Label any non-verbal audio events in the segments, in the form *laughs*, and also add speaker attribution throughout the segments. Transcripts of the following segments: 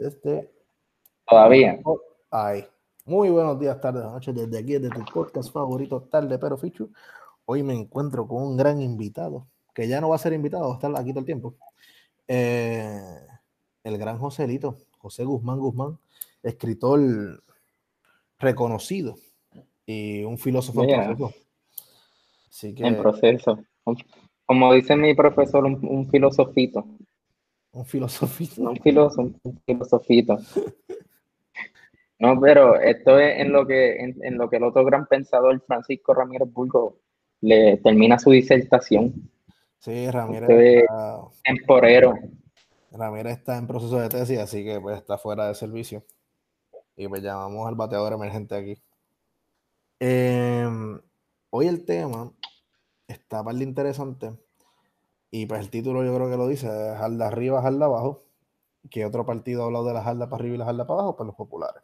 Speaker 1: desde...
Speaker 2: Todavía.
Speaker 1: Ay. Muy buenos días, tardes, noches, desde aquí, desde tu podcast favorito, Tarde Pero Fichu. Hoy me encuentro con un gran invitado, que ya no va a ser invitado, va a estar aquí todo el tiempo. Eh, el gran Joselito, José Guzmán Guzmán, escritor reconocido y un filósofo
Speaker 2: en proceso. Así que, en proceso. Como dice mi profesor, un, filosofito.
Speaker 1: Un filosofito.
Speaker 2: un filósofo, un filosofito. No, pero esto es en lo que, en, lo que el otro gran pensador, Francisco Ramírez Burgo, le termina su disertación.
Speaker 1: Sí, Ramírez está,
Speaker 2: temporero.
Speaker 1: Ramírez está en proceso de tesis, así que pues está fuera de servicio. Y pues llamamos al bateador emergente aquí. Em, hoy el tema está para interesante. Y pues el título yo creo que lo dice, de arriba, jarda abajo. Que otro partido ha hablado de la jarda para arriba y la jarda para abajo? Pues los populares.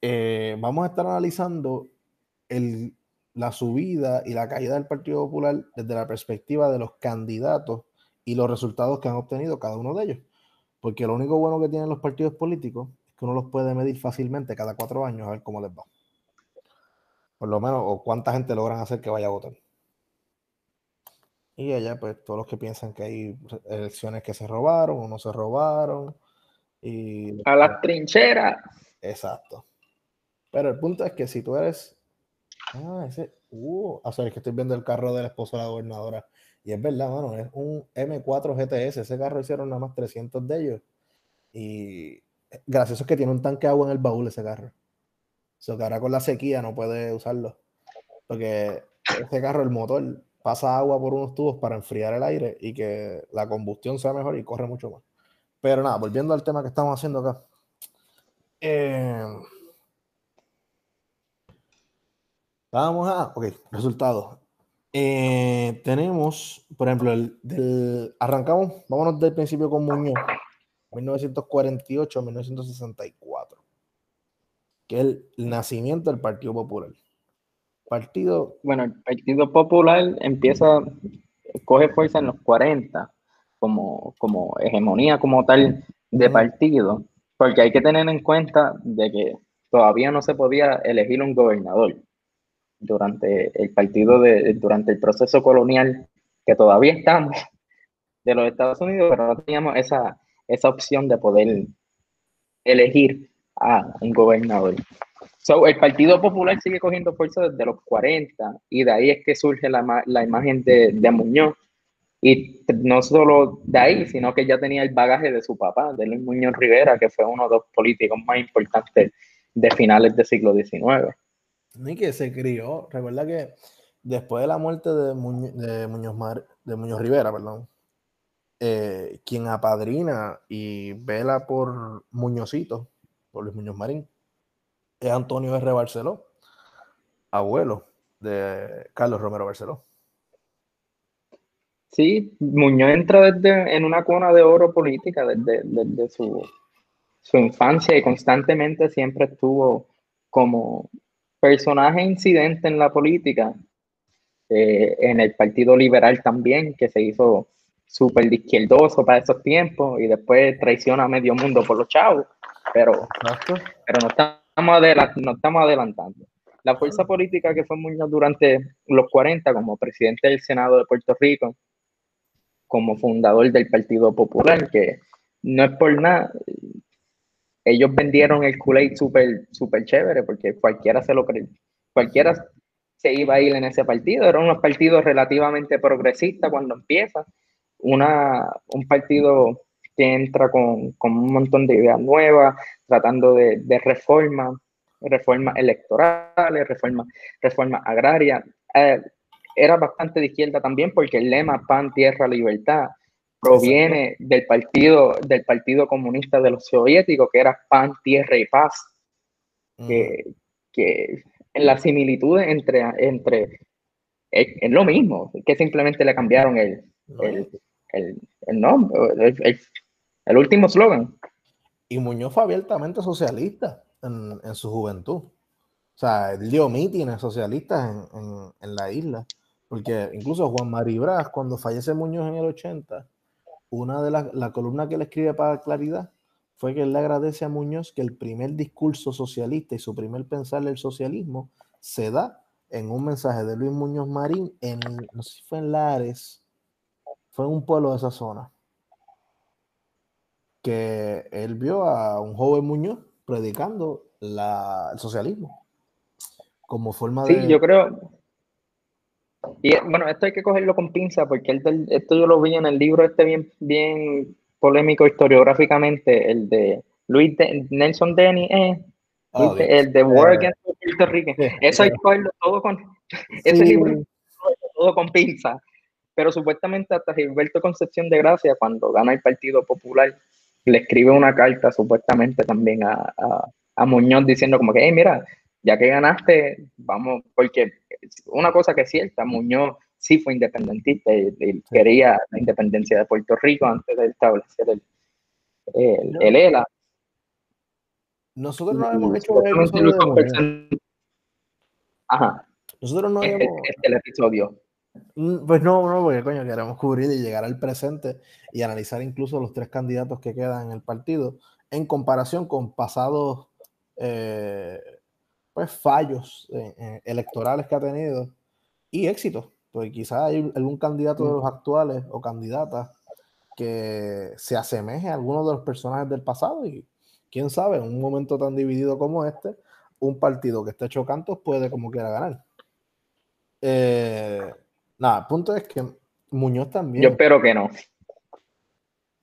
Speaker 1: Eh, vamos a estar analizando la subida y la caída del Partido Popular desde la perspectiva de los candidatos y los resultados que han obtenido cada uno de ellos. Porque lo único bueno que tienen los partidos políticos es que uno los puede medir fácilmente cada cuatro años a ver cómo les va. Por lo menos, o cuánta gente logran hacer que vaya a votar. Y allá, pues, todos los que piensan que hay elecciones que se robaron o no se robaron. Y,
Speaker 2: a las trincheras.
Speaker 1: Exacto. Pero el punto es que si tú eres. Ah, ese. Uh, o sea, es que estoy viendo el carro del esposo de la gobernadora. Y es verdad, mano, es un M4 GTS. Ese carro hicieron nada más 300 de ellos. Y gracioso es que tiene un tanque de agua en el baúl ese carro. O sea, que ahora con la sequía no puede usarlo. Porque ese carro, el motor, pasa agua por unos tubos para enfriar el aire y que la combustión sea mejor y corre mucho más. Pero nada, volviendo al tema que estamos haciendo acá. Eh, Vamos a, ok, resultados. Eh, tenemos, por ejemplo, el arrancamos, vámonos del principio con Muñoz, 1948 1964, que es el, nacimiento del Partido Popular. Partido.
Speaker 2: Bueno, el Partido Popular empieza, coge fuerza en los 40 como, como hegemonía como tal de partido, porque hay que tener en cuenta de que todavía no se podía elegir un gobernador durante el partido de, durante el proceso colonial que todavía estamos de los Estados Unidos, pero no teníamos esa, esa opción de poder elegir a un gobernador. So, el Partido Popular sigue cogiendo fuerza desde los 40 y de ahí es que surge la, la imagen de, de, Muñoz. Y no solo de ahí, sino que ya tenía el bagaje de su papá, de Luis Muñoz Rivera, que fue uno de los políticos más importantes de finales del siglo XIX
Speaker 1: ni que se crió. Recuerda que después de la muerte de, Muñoz, de Muñoz Rivera, perdón, eh, quien apadrina y vela por Muñozito, por Luis Muñoz Marín, es Antonio R. Barceló, abuelo de Carlos Romero Barceló.
Speaker 2: Sí, Muñoz entra desde, en una cuna de oro política desde, desde su, su infancia y constantemente siempre estuvo como personaje incidente en la política, eh, en el Partido Liberal también, que se hizo súper izquierdoso para esos tiempos y después traiciona a medio mundo por los chavos, pero, pero no, estamos no estamos adelantando. La fuerza política que fue Muñoz durante los 40 como presidente del Senado de Puerto Rico, como fundador del Partido Popular, que no es por nada, ellos vendieron el Kool-Aid súper super chévere porque cualquiera se lo cualquiera se iba a ir en ese partido. Eran unos partidos relativamente progresistas cuando empieza. Una, un partido que entra con, con un montón de ideas nuevas, tratando de, de reformas, reformas electorales, reformas reforma agraria. Eh, era bastante de izquierda también porque el lema pan, tierra, libertad proviene del partido, del partido comunista de los soviéticos, que era pan, tierra y paz. Que, que, en la similitud entre, entre es, lo mismo, que simplemente le cambiaron el, el, el, el nombre, el, último slogan.
Speaker 1: Y Muñoz fue abiertamente socialista en, su juventud. O sea, él dio mítines socialistas en, en, la isla. Porque incluso Juan Maribras, cuando fallece Muñoz en el 80, una de las la columnas que él escribe para Claridad fue que él le agradece a Muñoz que el primer discurso socialista y su primer pensar del socialismo se da en un mensaje de Luis Muñoz Marín en, no sé si fue en Lares, fue en un pueblo de esa zona, que él vio a un joven Muñoz predicando la, el socialismo como forma
Speaker 2: sí,
Speaker 1: de...
Speaker 2: Sí, yo creo... Y bueno, esto hay que cogerlo con pinza porque esto yo lo vi en el libro este bien, bien polémico historiográficamente, el de Luis Nelson Denny, eh, oh, el de War eh, Against Puerto Rico. *laughs* Eso hay que cogerlo todo con... Ese libro todo con pinza. Pero supuestamente hasta Gilberto Concepción de Gracia, cuando gana el Partido Popular, le escribe una carta supuestamente también a, a, Muñoz diciendo como que, hey, mira, ya que ganaste, vamos, porque una cosa que es cierta, Muñoz sí fue independentista y, quería la independencia de Puerto Rico antes de establecer el, el, ELA.
Speaker 1: Nosotros no hemos hecho
Speaker 2: Ajá.
Speaker 1: Nosotros no
Speaker 2: este,
Speaker 1: hemos...
Speaker 2: Este, el episodio.
Speaker 1: Mm, pues no, no, porque coño, queremos cubrir y llegar al presente y analizar incluso los tres candidatos que quedan en el partido en comparación con pasados eh, pues fallos eh, eh, electorales que ha tenido y éxitos, porque quizás hay algún candidato de los actuales o candidatas que se asemeje a algunos de los personajes del pasado y quién sabe, en un momento tan dividido como este, un partido que esté hecho cantos puede como quiera ganar. Eh, Nada, punto es que Muñoz también.
Speaker 2: Yo espero que no.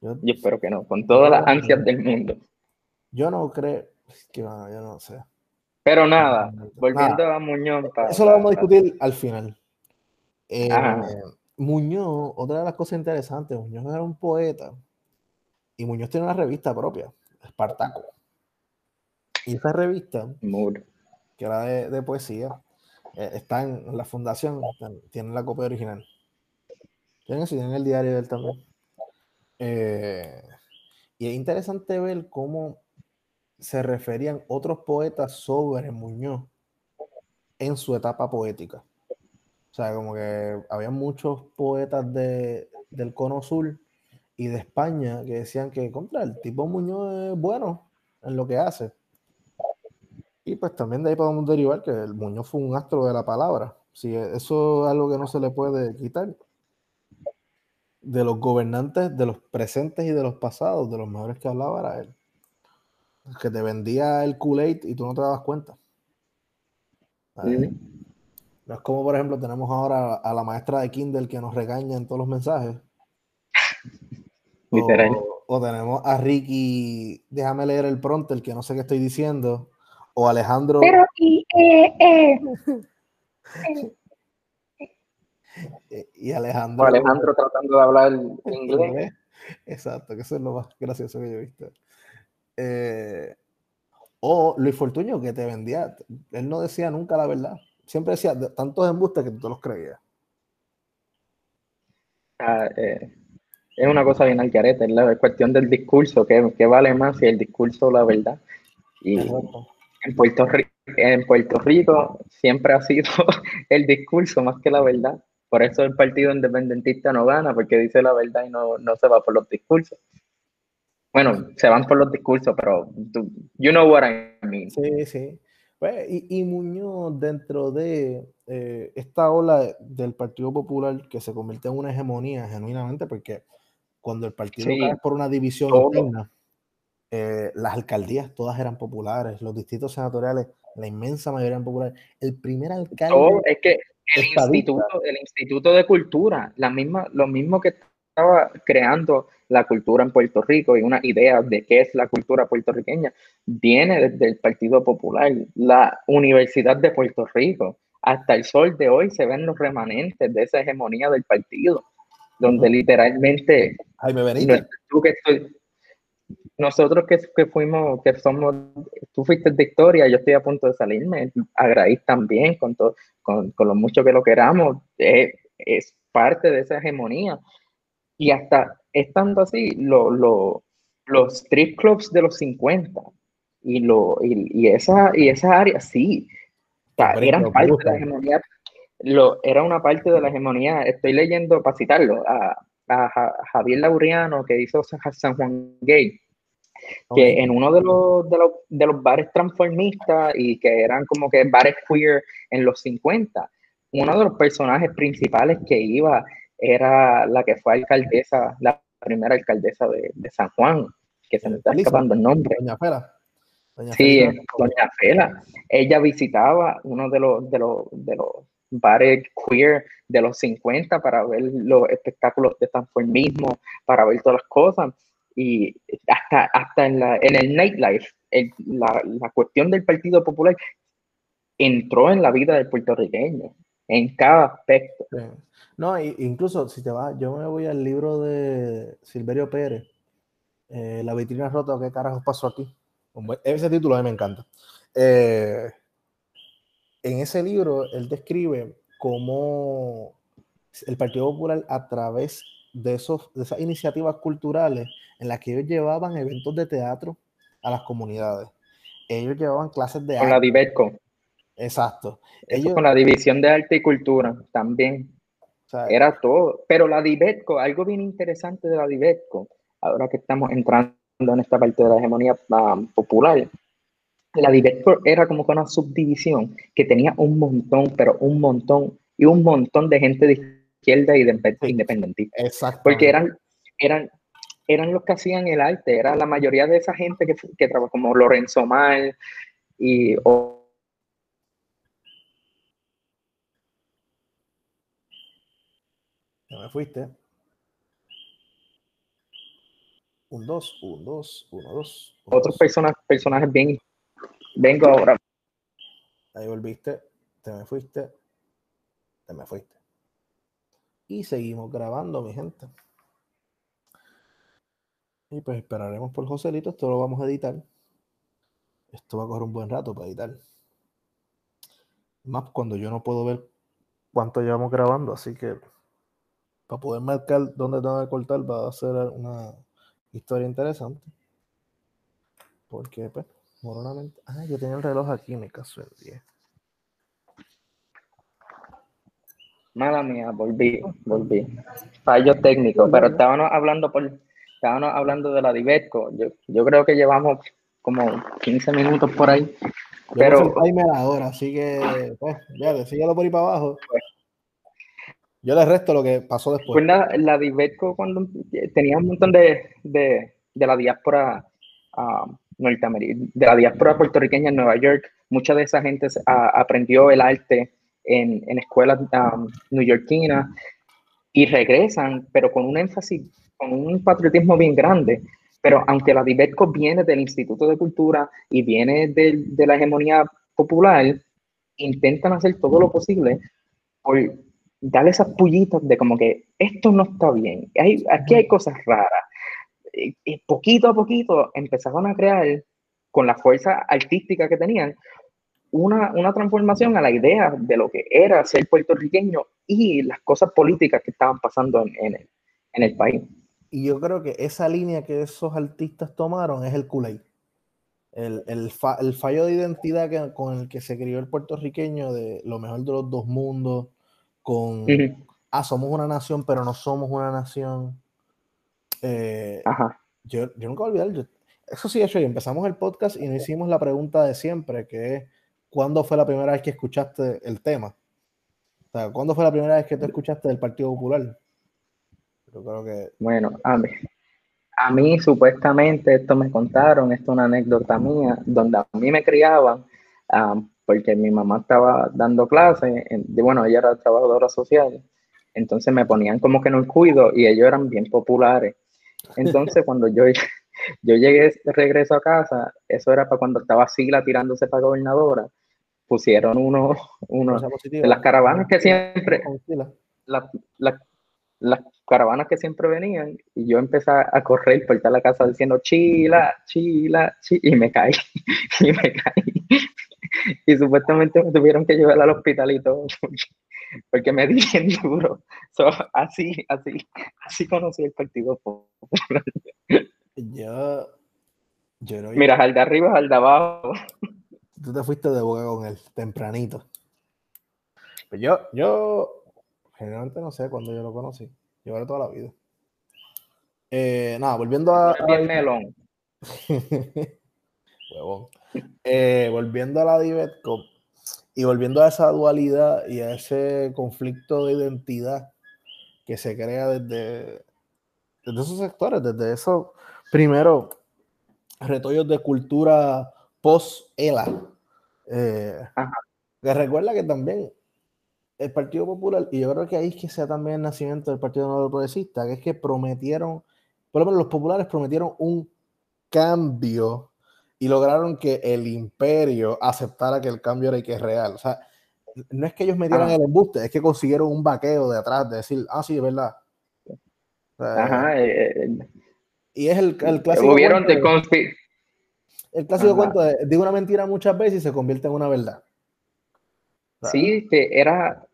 Speaker 2: Yo, espero que no, con todas las ansias del mundo.
Speaker 1: Yo no creo, que yo no sé.
Speaker 2: Pero nada, volviendo a Muñoz.
Speaker 1: Eso lo vamos a discutir al final. Eh, Muñoz, otra de las cosas interesantes, Muñoz era un poeta y Muñoz tiene una revista propia, Espartaco. Y esa revista, que era de poesía, eh, está en la fundación, tienen la copia original. Tienen el diario de él también. Eh, y es interesante ver cómo se referían otros poetas sobre Muñoz en su etapa poética. O sea, como que había muchos poetas de, del Cono Sur y de España que decían que contra el tipo Muñoz es bueno en lo que hace. Y pues también de ahí podemos derivar que el Muñoz fue un astro de la palabra. Si eso es algo que no se le puede quitar. De los gobernantes, de los presentes y de los pasados, de los mejores que hablaba era él. Que te vendía el Kool-Aid y tú no te dabas cuenta. No es como, por ejemplo, tenemos ahora a la maestra de Kindle que nos regaña en todos los mensajes. O, o, tenemos a Ricky, déjame leer el pronto, el que no sé qué estoy diciendo o Alejandro.
Speaker 3: Pero y, eh, eh. *laughs*
Speaker 1: eh y Alejandro.
Speaker 2: Alejandro tratando de hablar inglés.
Speaker 1: Exacto, que eso es lo más gracioso que yo he visto. Eh, o Luis Fortuño, que te vendía, él no decía nunca la verdad. Siempre decía tantos embustes que tú los creías.
Speaker 2: Ah, es una cosa bien al carete, es la cuestión del discurso, que, vale más si el discurso o la verdad. Y, en Puerto, Rico, en Puerto Rico siempre ha sido *laughs* el discurso más que la verdad. Por eso el partido independentista no gana, porque dice la verdad y no, no se va por los discursos. Bueno, se van por los discursos, pero you know what I mean.
Speaker 1: Sí, sí. Pues, y, y, Muñoz, dentro de eh, esta ola del Partido Popular que se convierte en una hegemonía genuinamente, porque cuando el partido cae por una división interna, eh, las alcaldías todas eran populares, los distritos senatoriales, la inmensa mayoría eran populares. El primer alcalde.
Speaker 2: es que el instituto, el instituto, de Cultura, la misma, lo mismo que estaba creando la cultura en Puerto Rico y una idea de qué es la cultura puertorriqueña, viene desde el Partido Popular. La Universidad de Puerto Rico, hasta el sol de hoy, se ven los remanentes de esa hegemonía del partido, donde literalmente.
Speaker 1: Jaime Benítez.
Speaker 2: Tú que estoy, nosotros que, que, fuimos, que somos, tú fuiste de historia, yo estoy a punto de salirme, a también, con, todo, con, con, lo mucho que lo queramos, es, es parte de esa hegemonía. Y hasta estando así, lo, lo, los strip clubs de los 50 y, lo, y, y esa, y esa área, sí, eran parte de la hegemonía, lo, era una parte de la hegemonía, estoy leyendo, para citarlo, a, a, Javier Laureano, que hizo San Juan Gay, que en uno de los, de los, de, los, bares transformistas y que eran como que bares queer en los 50, uno de los personajes principales que iba era la que fue alcaldesa, la primera alcaldesa de, de San Juan, que se me está escapando el nombre.
Speaker 1: Doña Fela.
Speaker 2: sí, Doña Fela. Ella visitaba uno de los, de los, de los bares queer de los 50 para ver los espectáculos de transformismo, para ver todas las cosas. Y hasta, hasta en, la, en el nightlife, la, la, cuestión del Partido Popular entró en la vida del puertorriqueño, en cada aspecto.
Speaker 1: No, incluso si te vas, yo me voy al libro de Silverio Pérez, eh, La vitrina rota, ¿qué carajo pasó aquí? Ese título a mí me encanta. Eh, en ese libro, él describe cómo el Partido Popular, a través de, esos, de esas iniciativas culturales en las que ellos llevaban eventos de teatro a las comunidades, ellos llevaban clases de
Speaker 2: arte. Con la Divetco.
Speaker 1: Exacto.
Speaker 2: ellos, con la División de Arte y Cultura también. Era todo. Pero la Divetco, algo bien interesante de la Divetco, ahora que estamos entrando en esta parte de la hegemonía um, popular, la Divetco era como que una subdivisión que tenía un montón, pero un montón, y un montón de gente de izquierda y de independentista.
Speaker 1: Exacto.
Speaker 2: Porque eran, eran, eran los que hacían el arte, era la mayoría de esa gente que, que trabajó como Lorenzo Mal y...
Speaker 1: Ya me fuiste. Un 2, un 2, 1, 2.
Speaker 2: Otros personajes, personajes bien Vengo ahora.
Speaker 1: Ahí volviste, te me fuiste, te me fuiste. Y seguimos grabando, mi gente. Y pues esperaremos por Joselito, esto lo vamos a editar. Esto va a coger un buen rato para editar. Más cuando yo no puedo ver cuánto llevamos grabando, así que para poder marcar dónde tengo que cortar va a ser una historia interesante. Porque pues Moronamente. Ah, yo tenía el reloj aquí, me caso el 10.
Speaker 2: Mala mía, volví, volví. Fallo técnico, pero estábamos hablando por, estábamos hablando de la Divetco. Yo, yo creo que llevamos como 15 minutos por ahí. pero
Speaker 1: ahora, así que pues, ya, síguelo por ahí para abajo. Yo le resto lo que pasó después.
Speaker 2: Pues la, la Divetco cuando tenía un montón de, de, de la diáspora um, de la diáspora puertorriqueña en Nueva York, mucha de esa gente aprendió el arte en, en escuelas um, neoyorquinas y regresan, pero con un énfasis, con un patriotismo bien grande. Pero aunque la Divetco viene del Instituto de Cultura y viene de, de la hegemonía popular, intentan hacer todo lo posible por darle esas pullitas de como que esto no está bien, hay, aquí hay cosas raras, y poquito a poquito empezaban a crear, con la fuerza artística que tenían, una, una, transformación a la idea de lo que era ser puertorriqueño y las cosas políticas que estaban pasando en, en, el, en el, país.
Speaker 1: Y yo creo que esa línea que esos artistas tomaron es el culé. El, el, el, fallo de identidad que, con el que se crió el puertorriqueño de lo mejor de los dos mundos, con, ah, somos una nación, pero no somos una nación. Eh, yo, yo, nunca voy a olvidar, eso sí, hecho, y empezamos el podcast y nos hicimos la pregunta de siempre, que es, ¿cuándo fue la primera vez que escuchaste el tema? O sea, ¿cuándo fue la primera vez que te escuchaste del Partido Popular?
Speaker 2: Yo creo que... Bueno, a mí, a mí supuestamente, esto me contaron, esto es una anécdota mía, donde a mí me criaban, porque mi mamá estaba dando clases, bueno, ella era trabajadora social, entonces me ponían como que no el cuido y ellos eran bien populares. Entonces, *laughs* cuando yo, yo llegué regreso a casa, eso era para cuando estaba Sila tirándose para gobernadora, pusieron uno, uno de las caravanas que siempre, las caravanas que siempre venían, y yo empecé a correr por toda la casa diciendo chila, chila, chila, y me caí, *laughs* y me caí. Y supuestamente me tuvieron que llevar al hospital y todo porque me di bien duro. así, así, así conocí el Partido Popular.
Speaker 1: Yo, yo no
Speaker 2: Mira, al de arriba, al de abajo.
Speaker 1: Tú te fuiste de boca con él, tempranito. Pues yo, yo, generalmente no sé cuándo yo lo conocí. Yo toda la vida. Eh, nada, volviendo a.
Speaker 2: Bien melón. *laughs*
Speaker 1: Huevón. Eh, volviendo a la Divetco y volviendo a esa dualidad y a ese conflicto de identidad que se crea desde, desde esos sectores, desde esos, primero, retollos de cultura post-ELA. Eh, que recuerda que también el Partido Popular, y yo creo que ahí es que sea también el nacimiento del Partido Nuevo Progresista, que es que prometieron, por lo menos los populares prometieron un cambio y lograron que el imperio aceptara que el cambio era y que es real. O sea, no es que ellos metieran el embuste, es que consiguieron un vaqueo de atrás, de decir, ah, sí, es verdad. Ajá, eh, eh, y es el, el clásico.
Speaker 2: Cuento,
Speaker 1: de, el clásico cuento de digo una mentira muchas veces y se convierte en una verdad.
Speaker 2: Sí, que era.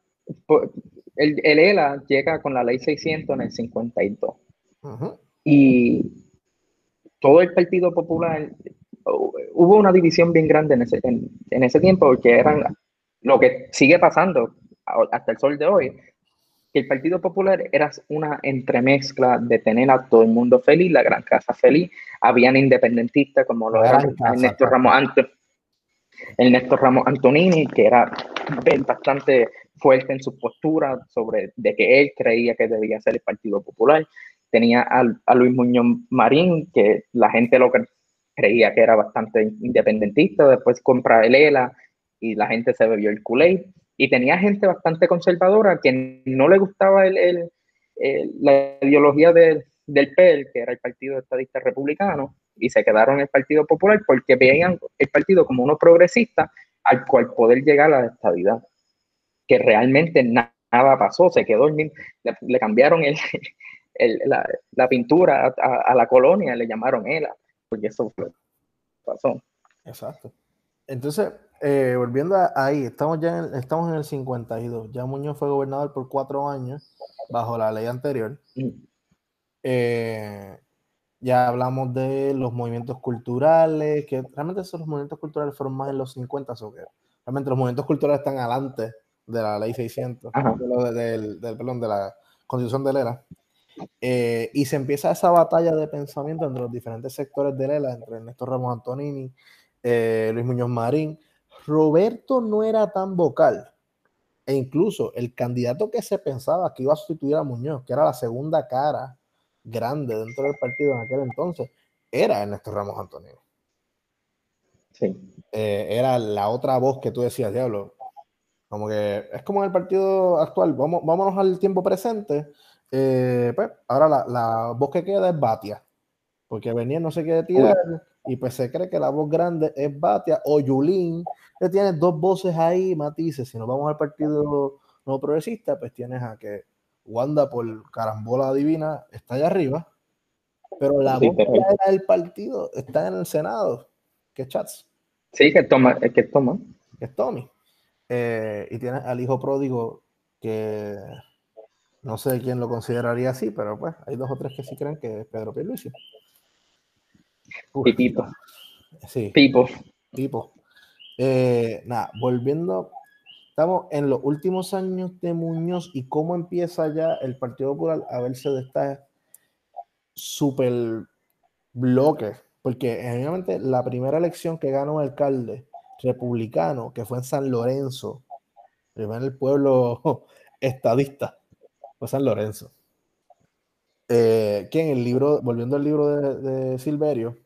Speaker 2: El, el, ELA llega con la ley 600 en el 52. Y todo el Partido Popular. Hubo una división bien grande en ese, en ese tiempo, porque eran lo que sigue pasando hasta el sol de hoy que el Partido Popular era una entremezcla de tener a todo el mundo feliz, la gran casa feliz, habían independentistas como lo era Néstor Ramos el Néstor Ramos Antonini, que era bastante fuerte en su postura sobre de que él creía que debía ser el Partido Popular. Tenía a, Luis Muñoz Marín, que la gente lo creía que era bastante independentista, después compra el ELA y la gente se bebió el kool y tenía gente bastante conservadora que no le gustaba el, la ideología del PEL, que era el Partido Estadista Republicano, y se quedaron en el Partido Popular porque veían el partido como uno progresista al cual poder llegar a la estabilidad, que realmente nada pasó, se quedó, le, le cambiaron *laughs* el, la, la, pintura a, a, la colonia, le llamaron ELA, porque eso pasó.
Speaker 1: Exacto. Entonces, eh, volviendo a ahí, estamos ya en, estamos en el 52. Ya Muñoz fue gobernador por cuatro años bajo la ley anterior. Eh, ya hablamos de los movimientos culturales, que realmente esos los movimientos culturales fueron más en los 50, o que realmente los movimientos culturales están adelante de la ley 600, del, perdón, de la constitución de Lela. Eh, y se empieza esa batalla de pensamiento entre los diferentes sectores de Lela, entre Ernesto Ramos Antonini, Luis Muñoz Marín, Roberto no era tan vocal. E incluso el candidato que se pensaba que iba a sustituir a Muñoz, que era la segunda cara grande dentro del partido en aquel entonces, era Ernesto Ramos Antonio. Sí. Eh, era la otra voz que tú decías, diablo. Como que es como en el partido actual, vamos, vámonos al tiempo presente. Eh, pues, ahora la, la, voz que queda es Batia, porque venía no sé qué tirar, y pues se cree que la voz grande es Batia o Yulín, que tienes dos voces ahí, matices. Si nos vamos al partido no progresista, pues tienes a que Wanda por carambola divina está allá arriba, pero la voz del partido está en el Senado, que es Chats.
Speaker 2: Sí, que toma, que toma.
Speaker 1: Que es Tommy. Eh, y tienes al hijo pródigo que no sé quién lo consideraría así, pero pues hay dos o tres que sí creen que es Pedro Pierluisi.
Speaker 2: Pipito.
Speaker 1: Sí. Pipo. Pipo. Eh, nada, volviendo, estamos en los últimos años de Muñoz y cómo empieza ya el Partido Popular a verse de esta super bloque, porque obviamente la primera elección que ganó un alcalde republicano, que fue en San Lorenzo, primero el pueblo *laughs* estadista, fue San Lorenzo. Eh, que en el libro, volviendo al libro de Silverio,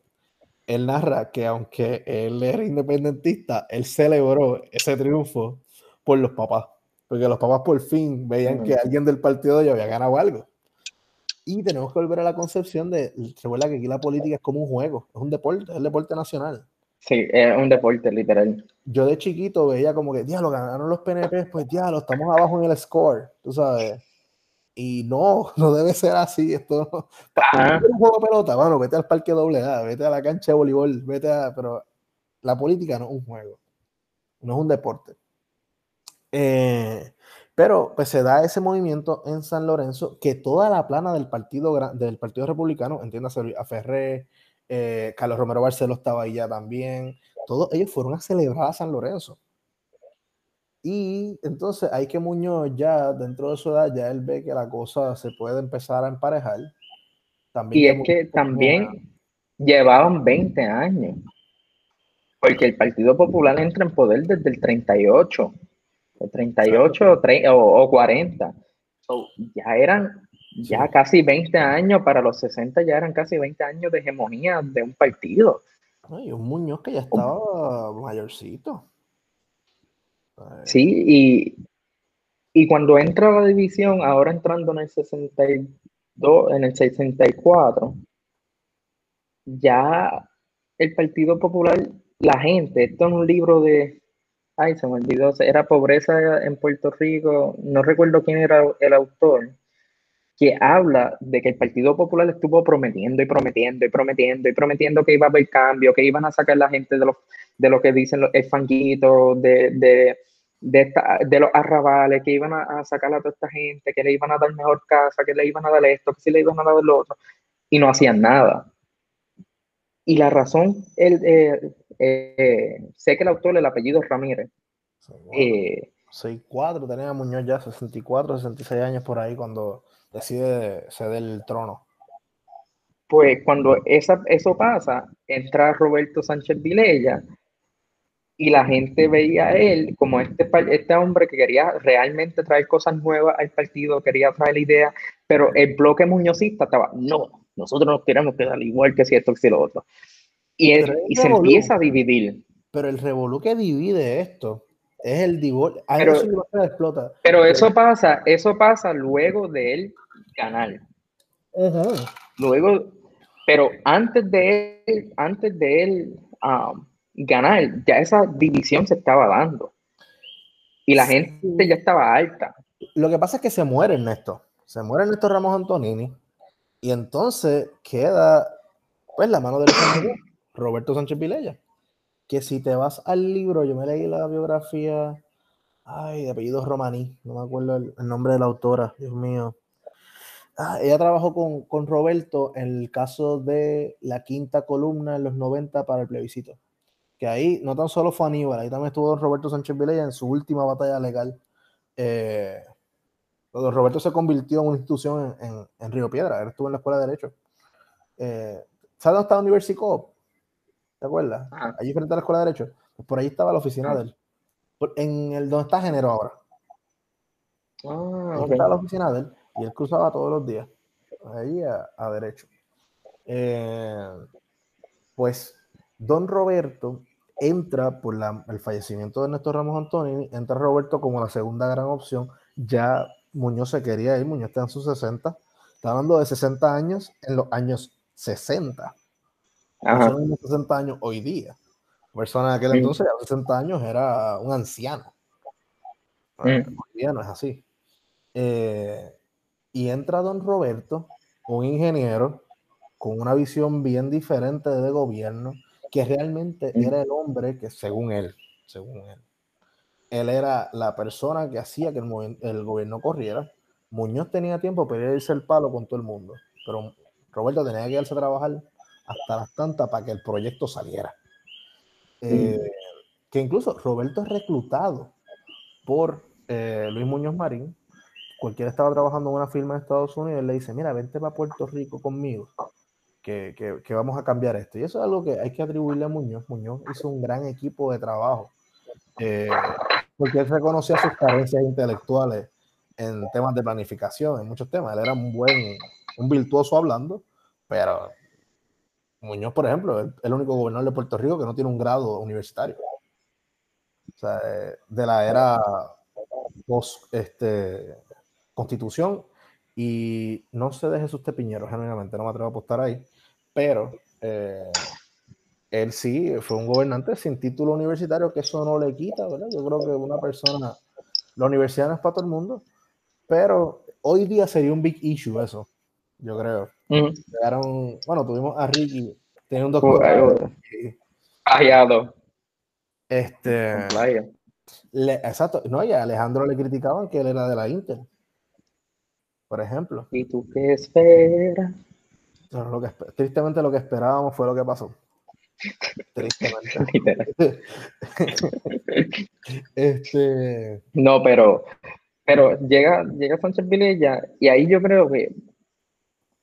Speaker 1: él narra que aunque él era independentista, él celebró ese triunfo por los papás, porque los papás por fin veían que alguien del partido de ellos había ganado algo. Y tenemos que volver a la concepción de, recuerda que aquí la política es como un juego, es un deporte, es el deporte nacional.
Speaker 2: Sí, es un deporte literal.
Speaker 1: Yo de chiquito veía como que, diablo, ganaron los PNP, pues diablo, estamos abajo en el score, tú sabes. Y no, *laughs* no debe ser así. Esto un juego de pelota, bueno, vete al parque doble A, vete a la cancha de voleibol, vete a. Pero la política no es un juego, no es un deporte. Eh, pero pues se da ese movimiento en San Lorenzo que toda la plana del partido del Partido Republicano, entiéndase a Ferré, eh, Carlos Romero Barceló estaba ahí ya también, todos ellos fueron a celebrar a San Lorenzo. Y entonces hay que Muñoz ya dentro de su edad, ya él ve que la cosa se puede empezar a emparejar.
Speaker 2: También y es que también, llevaban 20 años. Porque el Partido Popular entra en poder desde el 38, el 38 o, 40. ya eran ya casi 20 años, para los 60 ya eran casi 20 años de hegemonía de un partido.
Speaker 1: Ay, un Muñoz que ya estaba mayorcito.
Speaker 2: Sí, y, y cuando entra la división, ahora entrando en el 62, en el 64, ya el Partido Popular, la gente, esto es un libro de, ay, se me olvidó, era Pobreza en Puerto Rico, no recuerdo quién era el autor, que habla de que el Partido Popular estuvo prometiendo y prometiendo y prometiendo y prometiendo que iba a haber cambio, que iban a sacar la gente de, los, de lo que dicen los fanguitos, de, de, de, de, los arrabales, que iban a, sacar a toda esta gente, que le iban a dar mejor casa, que le iban a dar esto, que si le iban a dar lo otro, y no hacían nada. Y la razón, el, eh, eh, sé que el autor, el apellido es Ramírez.
Speaker 1: Sí, 64, eh, tenía Muñoz ya 64, 66 años por ahí cuando decide ceder el trono.
Speaker 2: Pues cuando esa, eso pasa, entra Roberto Sánchez Vilella y la gente veía a él como este, este hombre que quería realmente traer cosas nuevas al partido, quería traer ideas, pero el bloque muñozista estaba, no, nosotros nos queremos quedar igual que si esto, que lo otro. Y, y se empieza a dividir.
Speaker 1: Pero el revolú que divide esto es el divorcio. Pero, eso explota.
Speaker 2: pero eso pasa, eso pasa luego de él ganar. Luego, pero antes de él, antes de él um, ganar, ya esa división se estaba dando. Y la gente ya estaba alta.
Speaker 1: Lo que pasa es que se muere Ernesto. Se muere Ernesto Ramos Antonini. Y entonces queda, pues, la mano de *coughs* Roberto Sánchez Vilella. Que si te vas al libro, yo me leí la biografía, ay, de apellido Romaní, no me acuerdo el, nombre de la autora, Dios mío. Ah, ella trabajó con, con, Roberto en el caso de la quinta columna en los 90 para el plebiscito. Que ahí no tan solo fue Aníbal, ahí también estuvo Roberto Sánchez Vilella en su última batalla legal. Eh, Roberto se convirtió en una institución en, en, Río Piedra, él estuvo en la escuela de Derecho. Eh, ¿Sabes dónde está University ¿Te acuerdas? Allí frente a la escuela de Derecho. Pues por ahí estaba la oficina de él. en el donde está Género ahora. Ah, ahí estaba la oficina de él y él cruzaba todos los días. Ahí a, Derecho. Eh, pues Don Roberto entra por el fallecimiento de Néstor Ramos Antonini, entra Roberto como la segunda gran opción. Ya Muñoz se quería ir, Muñoz está en sus 60, está hablando de 60 años en los años 60. Ajá. 60 años hoy día. Persona de aquel entonces, a 60 años, era un anciano. Hoy día no es así. Eh, y entra don Roberto, un ingeniero con una visión bien diferente de gobierno, que realmente era el hombre que, según él, según él, él era la persona que hacía que el, gobierno corriera. Muñoz tenía tiempo para irse el palo con todo el mundo, pero Roberto tenía que irse a trabajar hasta las tantas para que el proyecto saliera. Eh, que incluso Roberto es reclutado por eh, Luis Muñoz Marín. Cualquiera estaba trabajando en una firma en Estados Unidos y le dice, mira, vente para Puerto Rico conmigo, que, vamos a cambiar esto. Y eso es algo que hay que atribuirle a Muñoz. Muñoz hizo un gran equipo de trabajo, eh, porque él reconocía sus carencias intelectuales en temas de planificación, en muchos temas. Él era un buen, un virtuoso hablando, pero Muñoz, por ejemplo, es el único gobernador de Puerto Rico que no tiene un grado universitario. O sea, eh, de la era post este, constitución. Y no sé de Jesús Tepiñero, genuinamente, no me atrevo a apostar ahí. Pero eh, él sí fue un gobernante sin título universitario, que eso no le quita, ¿verdad? Yo creo que una persona, la universidad no es para todo el mundo, pero hoy día sería un big issue eso, yo creo. Llegaron, bueno, tuvimos a Ricky, tenía un doctorado.
Speaker 2: Hallado.
Speaker 1: Este. exacto. No, y a Alejandro le criticaban que él era de la Inter. Por ejemplo.
Speaker 2: ¿Y tú qué esperas?
Speaker 1: Lo que, tristemente lo que esperábamos fue lo que pasó. Tristemente. *laughs* *laughs* este...
Speaker 2: No, pero, pero llega, llega Sánchez Vilella y ahí yo creo que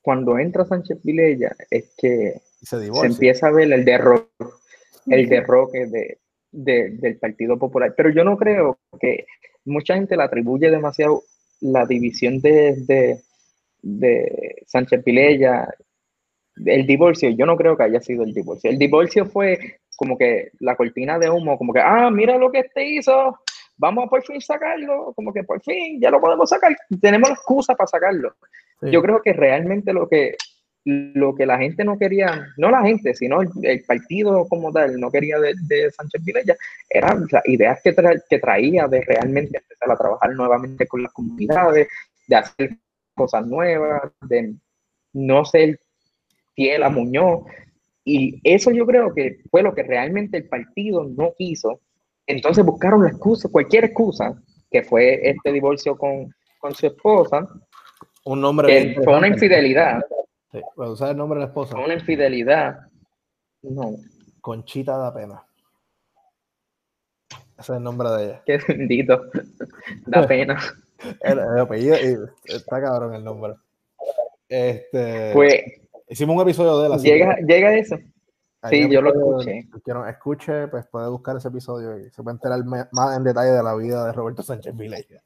Speaker 2: cuando entra Sánchez Vilella es que
Speaker 1: Se
Speaker 2: empieza a ver el derroque, el derroque de, de- del Partido Popular. Pero yo no creo que mucha gente le atribuye demasiado la división de, de, de Sánchez Vilella, el divorcio. Yo no creo que haya sido el divorcio. El divorcio fue como que la cortina de humo, como que, ah, mira lo que este hizo, vamos a por fin sacarlo, como que por fin ya lo podemos sacar, tenemos la excusa para sacarlo.
Speaker 1: Sí.
Speaker 2: Yo creo que realmente lo que, lo que la gente no quería, no la gente, sino el, el partido como tal, no quería de, de Sánchez Vilella, eran las ideas que, tra- que traía de realmente empezar a trabajar nuevamente con las comunidades, de hacer cosas nuevas, de no ser fiel a Muñoz. Y eso yo creo que fue lo que realmente el partido no quiso. Entonces buscaron la excusa, cualquier excusa, que fue este divorcio con, con su esposa,
Speaker 1: Un nombre
Speaker 2: que fue una infidelidad,
Speaker 1: Sí, ¿puedo usar el nombre de la esposa?
Speaker 2: fue una infidelidad. No,
Speaker 1: Conchita da pena. Ese es el nombre de ella.
Speaker 2: qué bendito, da *laughs* pena.
Speaker 1: El, el apellido, y está cabrón el nombre. Este,
Speaker 2: Pues
Speaker 1: hicimos un episodio de él. así
Speaker 2: llega,
Speaker 1: que
Speaker 2: llega eso.
Speaker 1: ahí
Speaker 2: sí, yo lo escuché.
Speaker 1: que escuche, pues puede buscar ese episodio y se puede enterar más en detalle de la vida de Roberto Sánchez Vilella.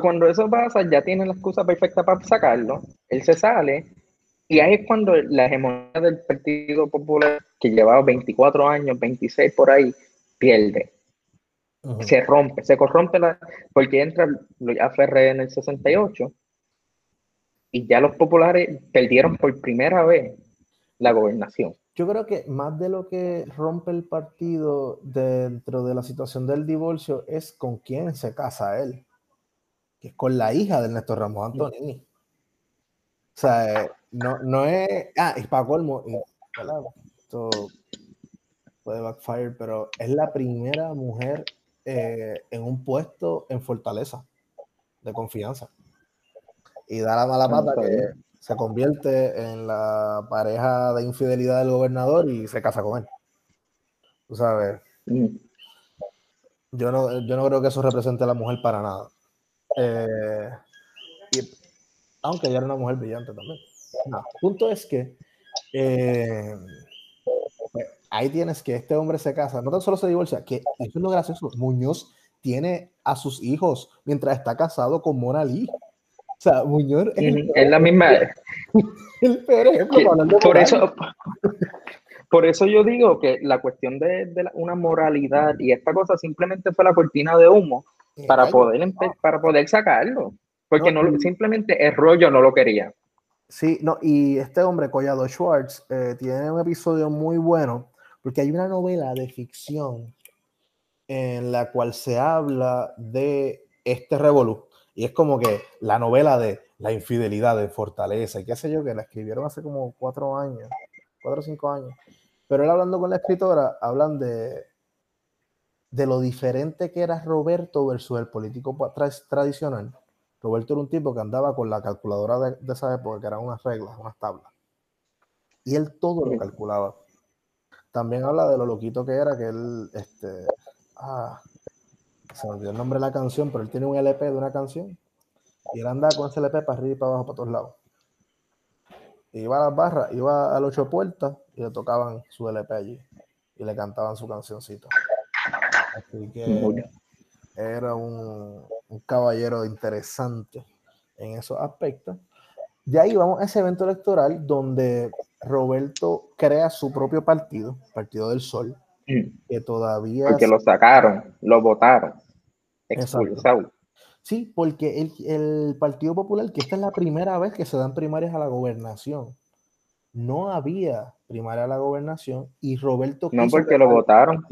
Speaker 2: Cuando eso pasa, ya tiene la excusa perfecta para sacarlo. Él se sale. Y ahí es cuando la hegemonía del Partido Popular, que llevaba 24 años, 26 por ahí, pierde. Se rompe, se corrompe la. Porque entra A. Ferré en el 68 y ya los populares perdieron por primera vez la gobernación.
Speaker 1: Yo creo que más de lo que rompe el partido dentro de la situación del divorcio es con quién se casa él, que es con la hija de Ernesto Ramos Antonini. O sea, no, no es. Ah, y para colmo, y, esto puede backfire, pero es la primera mujer eh, en un puesto en Fortaleza de confianza. Y da la mala pata que se convierte en la pareja de infidelidad del gobernador y se casa con él. Tú sabes,
Speaker 2: Mm.
Speaker 1: yo no, yo no creo que eso represente a la mujer para nada. Eh, y- aunque ella era una mujer brillante también. No, punto es que eh, pues, ahí tienes que este hombre se casa, no tan solo se divorcia, que eso es lo gracioso. Muñoz tiene a sus hijos mientras está casado con Mona Lee. O sea, Muñoz es
Speaker 2: la misma. *laughs*
Speaker 1: el peor ejemplo
Speaker 2: que-
Speaker 1: para hablar de
Speaker 2: por eso, por eso yo digo que la cuestión de, de la- una moralidad y esta cosa simplemente fue la cortina de humo para poder para poder sacarlo. Porque
Speaker 1: No,
Speaker 2: no, lo-
Speaker 1: y-
Speaker 2: simplemente el rollo no lo quería.
Speaker 1: Sí, no, y este hombre, Collado Schwartz, eh, tiene un episodio muy bueno, porque hay una novela de ficción en la cual se habla de este revolú. Y es como que la novela de la infidelidad de Fortaleza, y qué sé yo, que la escribieron hace como cuatro años, cuatro o cinco años. Pero él hablando con la escritora, hablan de, de lo diferente que era Roberto versus el político tra- tradicional. Roberto era un tipo que andaba con la calculadora de, de esa época, que eran unas reglas, unas tablas. Y él todo lo calculaba. También habla de lo loquito que era, que él, este, ah, se me olvidó el nombre de la canción, pero él tiene un LP de una canción. Y él andaba con ese LP para arriba y para abajo, para todos lados. Iba a las barras, iba a las ocho puertas y le tocaban su LP allí. Y le cantaban su cancioncito. Así que era un, un caballero interesante en esos aspectos. De ahí vamos a ese evento electoral donde Roberto crea su propio partido, Partido del Sol, que todavía...
Speaker 2: Porque lo sacaron, lo votaron.
Speaker 1: Exacto.
Speaker 2: Expulsado.
Speaker 1: Sí, porque el, el Partido Popular, que esta es la primera vez que se dan primarias a la gobernación, no había primaria a la gobernación y Roberto...
Speaker 2: No porque lo votaron.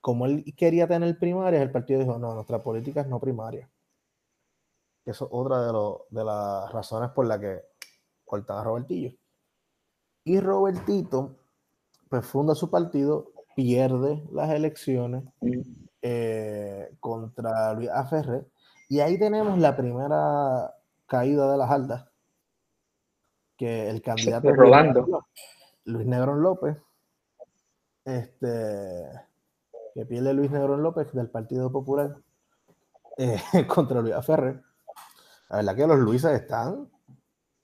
Speaker 1: Como él quería tener primarias, el partido dijo, no, nuestra política es no primaria. Eso es otra de, lo- de las razones por las que cortan a Robertillo. Y Robertito, pues funda su partido, pierde las elecciones eh, contra Luis Aferre. Y ahí tenemos la primera caída de las aldas, que el candidato es Luis
Speaker 2: Rolando.
Speaker 1: Negrón López. Luis Negrón López, este, que pierde Luis Negrón López del Partido Popular eh, *laughs* contra Luis Aferre. La verdad que los Luises están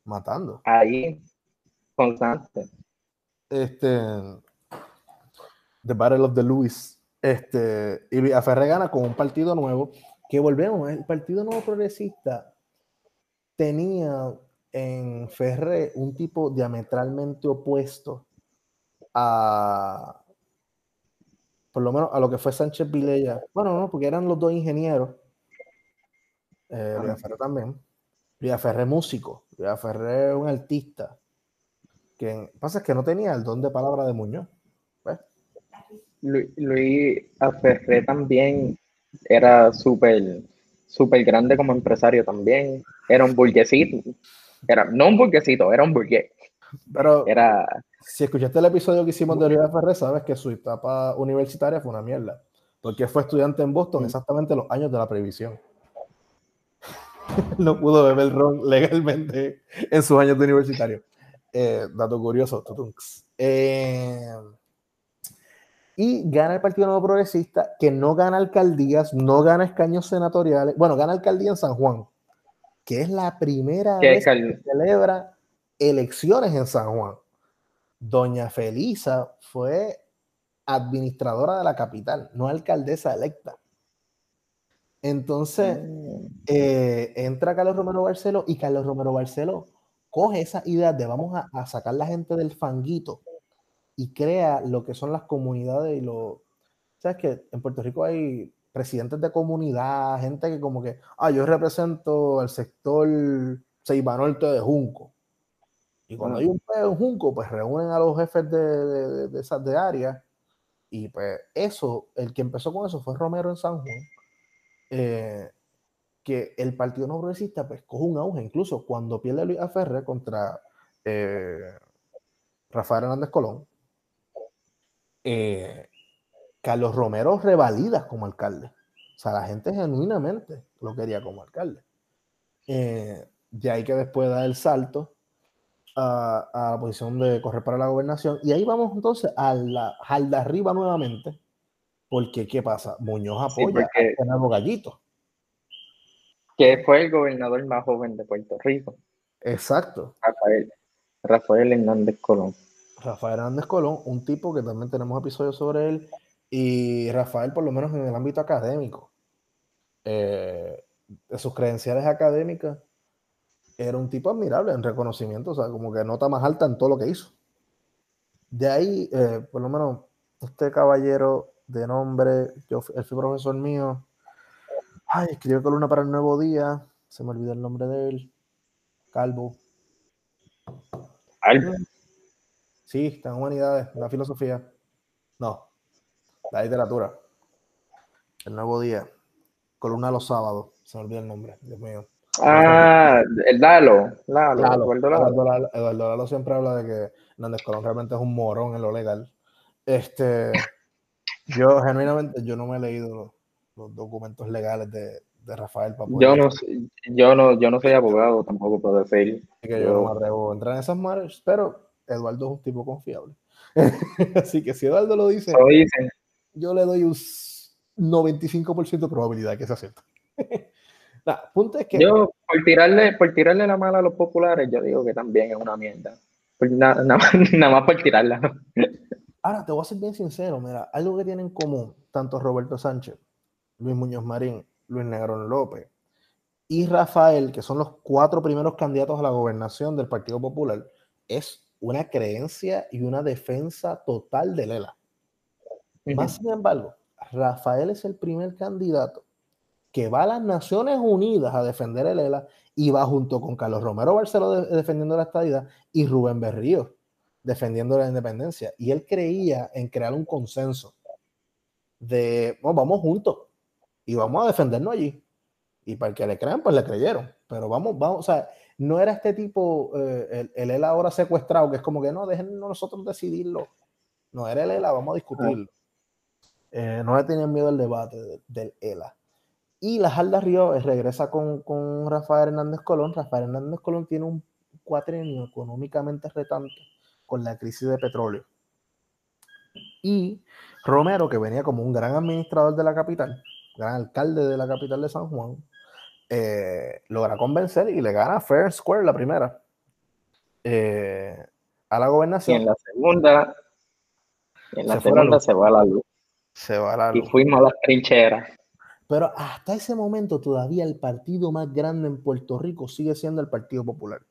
Speaker 1: matando.
Speaker 2: Ahí, constante.
Speaker 1: Este, The Battle of the Louis. Este, y Villaferre gana con un partido nuevo, que volvemos, el Partido Nuevo Progresista tenía en Ferré un tipo diametralmente opuesto a, por lo menos a lo que fue Sánchez Vilella. Bueno, no, porque eran los dos ingenieros. Eh, Villaferre también. Villaferre músico, Villaferre un artista. Que pasa es que no tenía el don de palabra de Muñoz.
Speaker 2: Luis Aferré también era súper súper grande como empresario también. Era un burguesito. Era, no un burguesito, era un burgués.
Speaker 1: Pero
Speaker 2: era...
Speaker 1: si escuchaste el episodio que hicimos de Luis Aferré, sabes que su etapa universitaria fue una mierda. Porque fue estudiante en Boston exactamente los años de la prohibición. *laughs* no pudo beber ron legalmente en sus años de universitario. Eh, dato curioso. Eh, y gana el Partido Nuevo Progresista, que no gana alcaldías, no gana escaños senatoriales, bueno, gana alcaldía en San Juan, que es la primera vez que celebra elecciones en San Juan. Doña Felisa fue administradora de la capital, no alcaldesa electa. Entonces, mm. eh, entra Carlos Romero Barceló y Carlos Romero Barceló coge esa idea de vamos a, a sacar la gente del fanguito y crea lo que son las comunidades y lo... ¿Sabes que En Puerto Rico hay presidentes de comunidad, gente que como que, ah, yo represento el sector Seiba Norte de Junco. Y cuando hay un peo en Junco, pues reúnen a los jefes de, de, esas de área. Y pues eso, el que empezó con eso fue Romero en San Juan. Eh, que el Partido No Progresista pues coge un auge, incluso cuando pierde Luis Aferre contra eh, Rafael Hernández Colón, eh, Carlos Romero revalida como alcalde. O sea, la gente genuinamente lo quería como alcalde. Eh, de ahí que después da el salto a, la posición de correr para la gobernación. Y ahí vamos entonces a la de arriba nuevamente. Porque, ¿qué pasa? Muñoz apoya a nuevo gallito.
Speaker 2: Que fue el gobernador más joven de Puerto Rico.
Speaker 1: Exacto.
Speaker 2: Rafael, Rafael Hernández Colón.
Speaker 1: Rafael Hernández Colón, un tipo que también tenemos episodios sobre él, y Rafael, por lo menos en el ámbito académico, eh, de sus credenciales académicas, era un tipo admirable en reconocimiento, o sea, como que nota más alta en todo lo que hizo. De ahí, eh, por lo menos, este caballero de nombre, yo, él fue profesor mío, ay, escribió columna para el Nuevo Día, se me olvidó el nombre de él, Calvo.
Speaker 2: Calvo.
Speaker 1: Sí, está en humanidades, la filosofía. No, la literatura. El nuevo día. Columna los sábados. Se me olvida el nombre, Dios mío.
Speaker 2: Ah, el Dalo. Lalo,
Speaker 1: Lalo, Eduardo, Lalo. Eduardo Lalo siempre habla de que Hernández Colón realmente es un morón en lo legal. Este, yo genuinamente yo no me he leído los, documentos legales de, de Rafael
Speaker 2: Papu. Yo no, yo no, yo no soy abogado tampoco puedo decir.
Speaker 1: Que yo, no me atrevo a entrar en esas mares, pero Eduardo es un tipo confiable. *laughs* Así que si Eduardo lo dice, yo le doy un 95% de probabilidad que se acepte. *laughs* punto es que.
Speaker 2: Yo, por tirarle, por tirarle la mala a los populares, yo digo que también es una mierda. *laughs* Nada, más por tirarla.
Speaker 1: Ahora, te voy a ser bien sincero, mira, algo que tienen en común tanto Roberto Sánchez, Luis Muñoz Marín, Luis Negrón López y Rafael, que son los cuatro primeros candidatos a la gobernación del Partido Popular, es una creencia y una defensa total de Lela. Más sin embargo, Rafael es el primer candidato que va a las Naciones Unidas a defender el ELA y va junto con Carlos Romero Barceló defendiendo la estadidad y Rubén Berrío defendiendo la independencia. Y él creía en crear un consenso de, vamos juntos y vamos a defendernos allí. Y para que le crean, pues le creyeron. Pero vamos, vamos, o sea, no era este tipo, eh, el, el, ELA ahora secuestrado, que es como que no, dejen nosotros decidirlo. No, era el ELA, vamos a discutirlo. Eh, no le tenían miedo al debate del ELA. Y la Jalda Río regresa con, con, Rafael Hernández Colón. Rafael Hernández Colón tiene un cuatrenio económicamente retante con la crisis de petróleo. Y Romero, que venía como un gran administrador de la capital, gran alcalde de la capital de San Juan, eh, logra convencer y le gana Fair Square la primera. eh, a la
Speaker 2: Y
Speaker 1: gobernación,
Speaker 2: en la segunda, en la
Speaker 1: Se
Speaker 2: segunda se va la luz.
Speaker 1: se va la
Speaker 2: Y
Speaker 1: luz.
Speaker 2: fuimos a las trincheras.
Speaker 1: Pero hasta ese momento todavía el partido más grande en Puerto Rico sigue siendo el Partido Popular.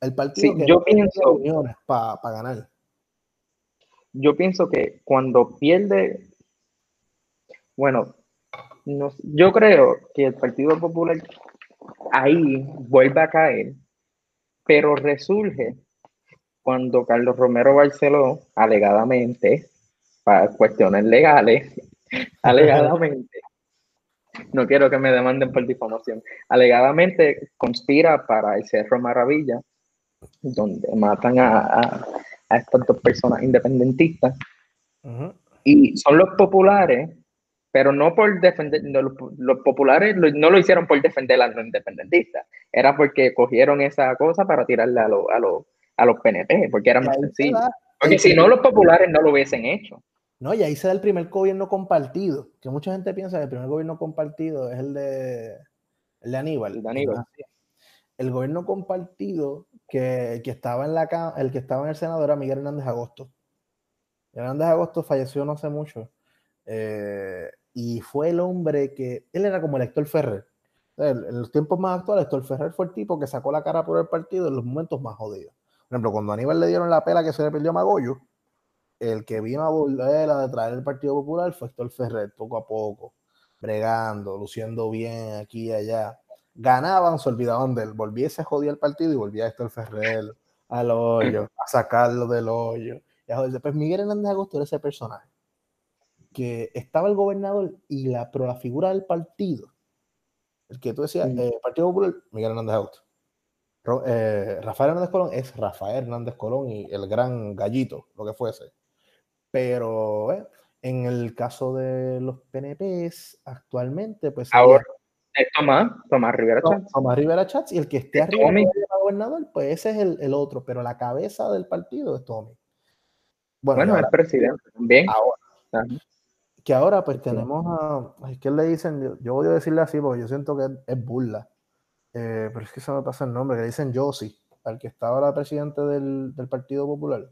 Speaker 1: El partido
Speaker 2: Sí,
Speaker 1: que
Speaker 2: yo
Speaker 1: no tiene
Speaker 2: pienso-
Speaker 1: uniones para ganar.
Speaker 2: Yo pienso que cuando pierde, bueno, no- yo creo que el Partido Popular ahí vuelve a caer, pero resurge cuando Carlos Romero Barceló, alegadamente, para cuestiones legales, *laughs* alegadamente, no quiero que me demanden por difamación, alegadamente conspira para el Cerro Maravilla, donde matan a, a, a estas dos personas independentistas, y son los populares, pero no por defender, no, los, populares lo- no lo hicieron por defender a los independentistas, era porque cogieron esa cosa para tirarle a, los a, los a los PNP, porque era más sencillo. Porque si no, los populares no lo hubiesen hecho.
Speaker 1: No, y ahí se da el primer gobierno compartido, que mucha gente piensa que el primer gobierno compartido es el de, el de Aníbal.
Speaker 2: El de Aníbal.
Speaker 1: El gobierno compartido que, que estaba en la el que estaba en el Senado era Miguel Hernández Agosto. Hernández Agosto falleció no hace mucho. eh, y fue el hombre que, él era como el Héctor Ferrer. En los tiempos más actuales, Héctor Ferrer fue el tipo que sacó la cara por el partido en los momentos más jodidos. Por ejemplo, cuando a Aníbal le dieron la pela que se le perdió a Magollo, el que vino a volver a traer el Partido Popular fue Héctor Ferrer, poco a poco, bregando, luciendo bien aquí y allá. Ganaban, se olvidaban de él. Volvía y se jodía el partido y volvía Héctor Ferrer al hoyo, a sacarlo del hoyo. Y a joderse. Pues Miguel Hernández Agosto era ese personaje que estaba el gobernador y la, pero la figura del partido, el que tú decías,
Speaker 2: Mm.
Speaker 1: eh, Partido Popular, Miguel Hernández. Ro- eh, Rafael Hernández Colón es Rafael Hernández Colón y el gran gallito, lo que fuese. Pero eh, en el caso de los PNPs, actualmente, pues
Speaker 2: Ahora, es Tomás, Tomás Rivera Chávez.
Speaker 1: Tomás Rivera Chats y el que esté
Speaker 2: Es
Speaker 1: arriba gobernador, pues ese es el, el otro, pero la cabeza del partido es Tommy. Bueno,
Speaker 2: Bueno,
Speaker 1: ahora-
Speaker 2: es presidente también.
Speaker 1: ahora,
Speaker 2: Ajá.
Speaker 1: Que ahora pues tenemos a, es que le dicen, yo, yo voy a decirle así porque yo siento que es, es burla, eh, pero es que se me pasa el nombre, que le dicen Josie, al que está ahora presidente del, del Partido Popular.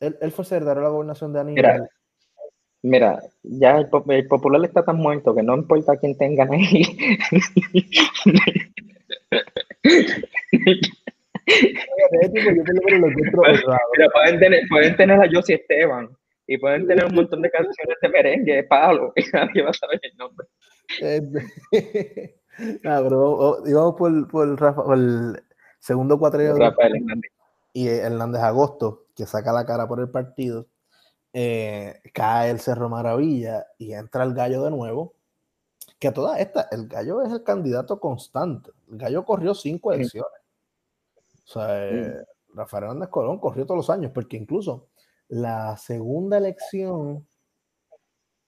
Speaker 1: Él, él fue secretario de la gobernación de Aníbal.
Speaker 2: Mira, ya el, pop- el popular está tan muerto que no importa quién tengan ahí. *laughs*
Speaker 1: Honrado.
Speaker 2: Mira, pueden tener, pueden tener a Josie Esteban y pueden tener un montón de canciones de merengue, de palo, y nadie va a saber el nombre.
Speaker 1: Eh, *laughs* nah, pero íbamos por, por, Rafa- por el segundo cuatrienio del
Speaker 2: Rafael Hernández.
Speaker 1: y Hernández Agosto, que saca la cara por el partido, eh, cae el Cerro Maravilla y entra el gallo de nuevo. Que a toda esta, el gallo es el candidato constante. El gallo corrió cinco
Speaker 2: Sí.
Speaker 1: elecciones. O sea, eh, Rafael Hernández Colón corrió todos los años, porque incluso la segunda elección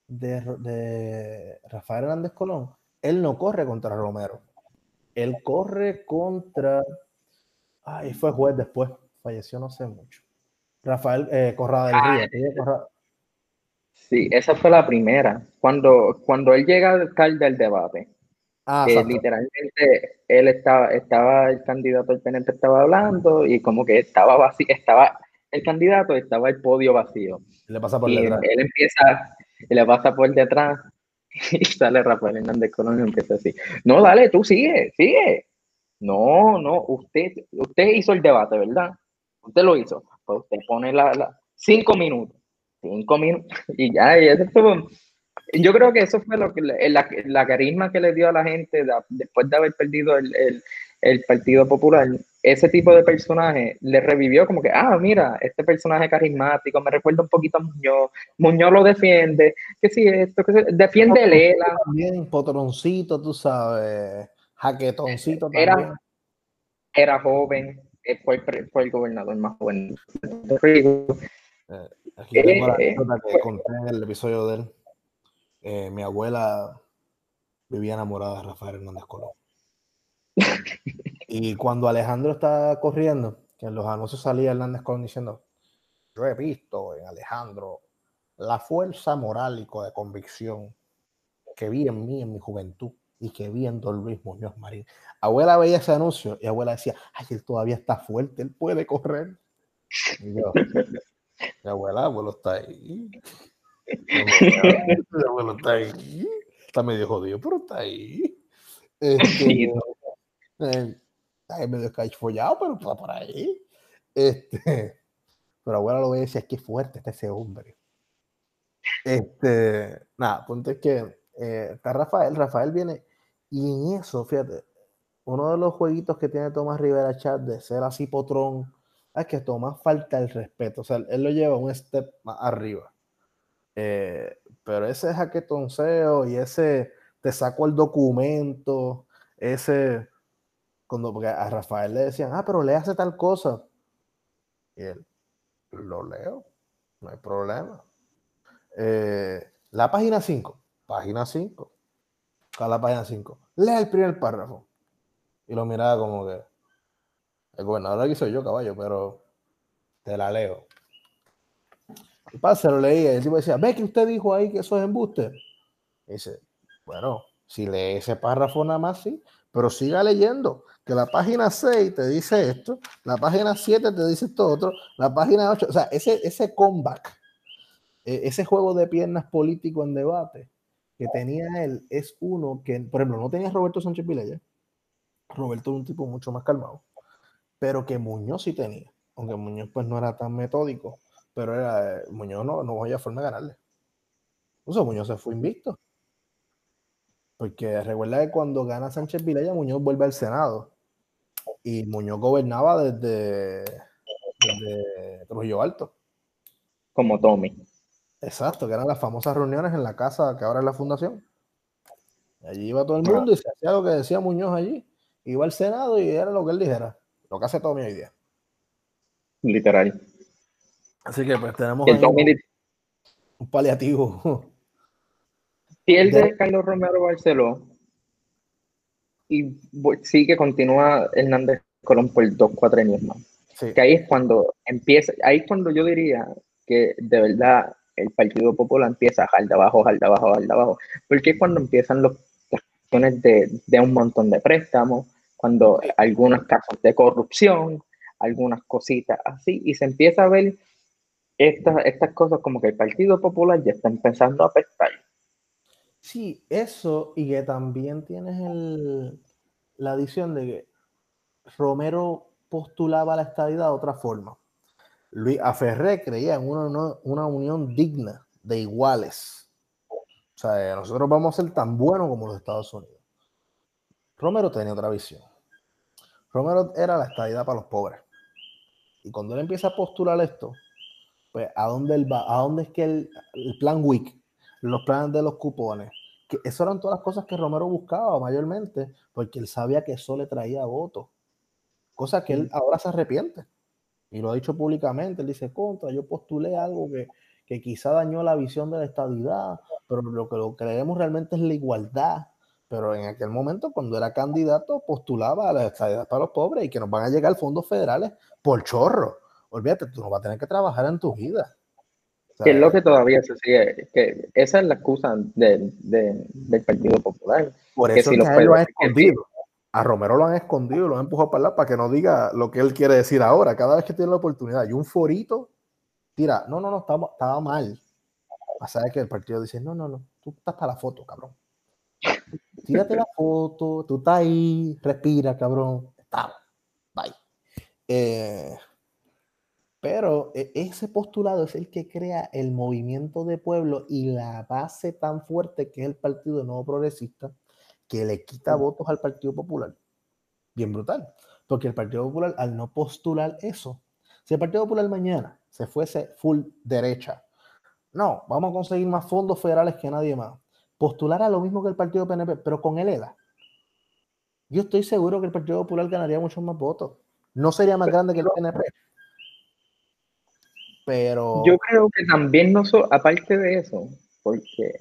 Speaker 1: de, de Rafael Hernández Colón, él no corre contra Romero. Él corre contra. Ay, fue juez después. Falleció no sé mucho. Rafael eh, Corrada del
Speaker 2: Ah,
Speaker 1: Río. Corrada-
Speaker 2: Sí, esa fue la primera. Cuando, cuando él llega al alcalde del debate,
Speaker 1: Ah,
Speaker 2: que
Speaker 1: exacto.
Speaker 2: literalmente él estaba, estaba, el candidato del PNP estaba hablando y como que estaba vacío, estaba el candidato, estaba el podio vacío.
Speaker 1: Le pasa por
Speaker 2: Y
Speaker 1: detrás.
Speaker 2: él empieza, y le pasa por detrás, *laughs* y sale Rafael Hernández Colón y empieza así. No, dale, tú sigue, sigue. No, no, usted, usted hizo el debate, ¿verdad? Usted lo hizo. Pues usted pone la, la- cinco minutos. Cinco minutos. *laughs* Y ya, y eso estuvo. Yo creo que eso fue lo que la, la carisma que le dio a la gente después de haber perdido el, el- el Partido Popular. Ese tipo de personaje le revivió como que, ah, mira, este personaje carismático me recuerda un poquito a Muñoz. Muñoz lo defiende, que sí, esto, que defiende Lela.
Speaker 1: También potroncito, tú sabes. Jaquetoncito
Speaker 2: Era-
Speaker 1: también.
Speaker 2: era joven, eh, fue, fue el gobernador más joven Rico.
Speaker 1: Aquí tengo la
Speaker 2: Eh,
Speaker 1: anécdota que conté en el episodio de él. Eh, mi abuela vivía enamorada de Rafael Hernández Colón. *laughs* Y cuando Alejandro estaba corriendo, que en los anuncios salía Hernández Colón diciendo, yo he visto en Alejandro la fuerza moral y de convicción que vi en mí en mi juventud. y que viendo Luis Muñoz Marín. Abuela veía ese anuncio y abuela decía, ay, él todavía está fuerte, él puede correr. Y yo, mi abuela, abuelo está ahí. Mi abuelo está ahí. Está medio jodido, pero está ahí. *laughs* Este, eh, está medio follado, pero está por ahí. Este, pero abuela lo ve y decía, es que fuerte está ese hombre. Este, nada, punto es que eh, está Rafael, Rafael viene, y en eso, fíjate, uno de los jueguitos que tiene Tomás Rivera Chat de ser así potrón, es que Tomás falta el respeto, o sea, él lo lleva un step más arriba. Eh, pero ese jaquetonceo y ese te saco el documento, ese, cuando porque a Rafael le decían, ah, pero le hace tal cosa. Y él, lo leo, no hay problema. Eh, la página 5, página 5, a la página 5, lee el primer párrafo. Y lo miraba como que, el gobernador aquí soy yo, caballo, pero te la leo. Y pasa, lo leía, y el tipo decía, ve que usted dijo ahí que eso es embuste. Y dice, bueno, si lee ese párrafo nada más, sí, pero siga leyendo, que la página 6 te dice esto, la página 7 te dice esto otro, la página 8, o sea, ese, ese comeback e, ese juego de piernas político en debate que tenía él es uno que, por ejemplo, no tenía Roberto Sánchez Vilella. Roberto es un tipo mucho más calmado, pero que Muñoz sí tenía, aunque Muñoz pues no era tan metódico, pero era, eh, Muñoz no, no había forma de ganarle. Entonces Muñoz se fue invicto. Porque recuerda que cuando gana Sánchez Vilella, Muñoz vuelve al Senado. Y Muñoz gobernaba desde, desde Trujillo Alto.
Speaker 2: Como Tommy.
Speaker 1: Exacto, que eran las famosas reuniones en la casa que ahora es la fundación. Allí iba todo el mundo y se hacía lo que decía Muñoz allí. Iba al Senado y era lo que él dijera. Lo que hace todo mi hoy día.
Speaker 2: Literal.
Speaker 1: Así que pues tenemos un paliativo.
Speaker 2: Pierde Carlos Romero Barceló y sigue, continúa Hernández Colón por dos, cuatro años más. Que ahí es cuando empieza, ahí es cuando yo diría que de verdad el Partido Popular empieza a jalar de abajo, jalar de abajo, jalar de abajo. Porque es cuando empiezan los, las cuestiones de, de, un montón de préstamos, cuando algunos casos de corrupción, algunas cositas así, y se empieza a ver estas, estas cosas como que el Partido Popular ya está empezando a afectar.
Speaker 1: Sí, eso, y que también tienes la adición de que Romero postulaba la estadidad de otra forma. Luis Aferré creía en una, una, unión digna de iguales. O sea, nosotros vamos a ser tan buenos como los Estados Unidos. Romero tenía otra visión. Romero era la estadidad para los pobres. Y cuando él empieza a postular esto, pues a dónde va, a dónde es que el plan WIC, los planes de los cupones, que eso eran todas las cosas que Romero buscaba mayormente, porque él sabía que eso le traía votos. Cosa que él ahora se arrepiente y lo ha dicho públicamente, él dice, contra, yo postulé algo que, que quizá dañó la visión de la estabilidad, pero lo que lo creemos realmente es la igualdad. Pero en aquel momento, cuando era candidato, postulaba a la estabilidad para los pobres y que nos van a llegar fondos federales por chorro. Olvídate, tú no vas a tener que trabajar en tu vida.
Speaker 2: Que es lo que todavía se sigue, que esa es la excusa de, de, del Partido Popular.
Speaker 1: Por eso que si que lo ha escondido a Romero lo han escondido, lo han empujado para allá para que no diga lo que él quiere decir ahora. Cada vez que tiene la oportunidad y un forito, tira, no, no, no, estaba, estaba mal. Pasa que el partido dice, no, no, no, tú estás para la foto, cabrón. *laughs* Tírate la foto, tú estás ahí, respira, cabrón. Está, bye. Eh, pero e, ese postulado es el que crea el movimiento de pueblo y la base tan fuerte que es el Partido Nuevo Progresista que le quita votos al Partido Popular. Bien brutal. Porque el Partido Popular, al no postular eso, si el Partido Popular mañana se fuese full derecha, no, vamos a conseguir más fondos federales que nadie más. Postular a lo mismo que el Partido PNP, pero con el ELA. Yo estoy seguro que el Partido Popular ganaría muchos más votos. No sería más grande que el PNP. Pero.
Speaker 2: Yo creo que también no, aparte de eso, porque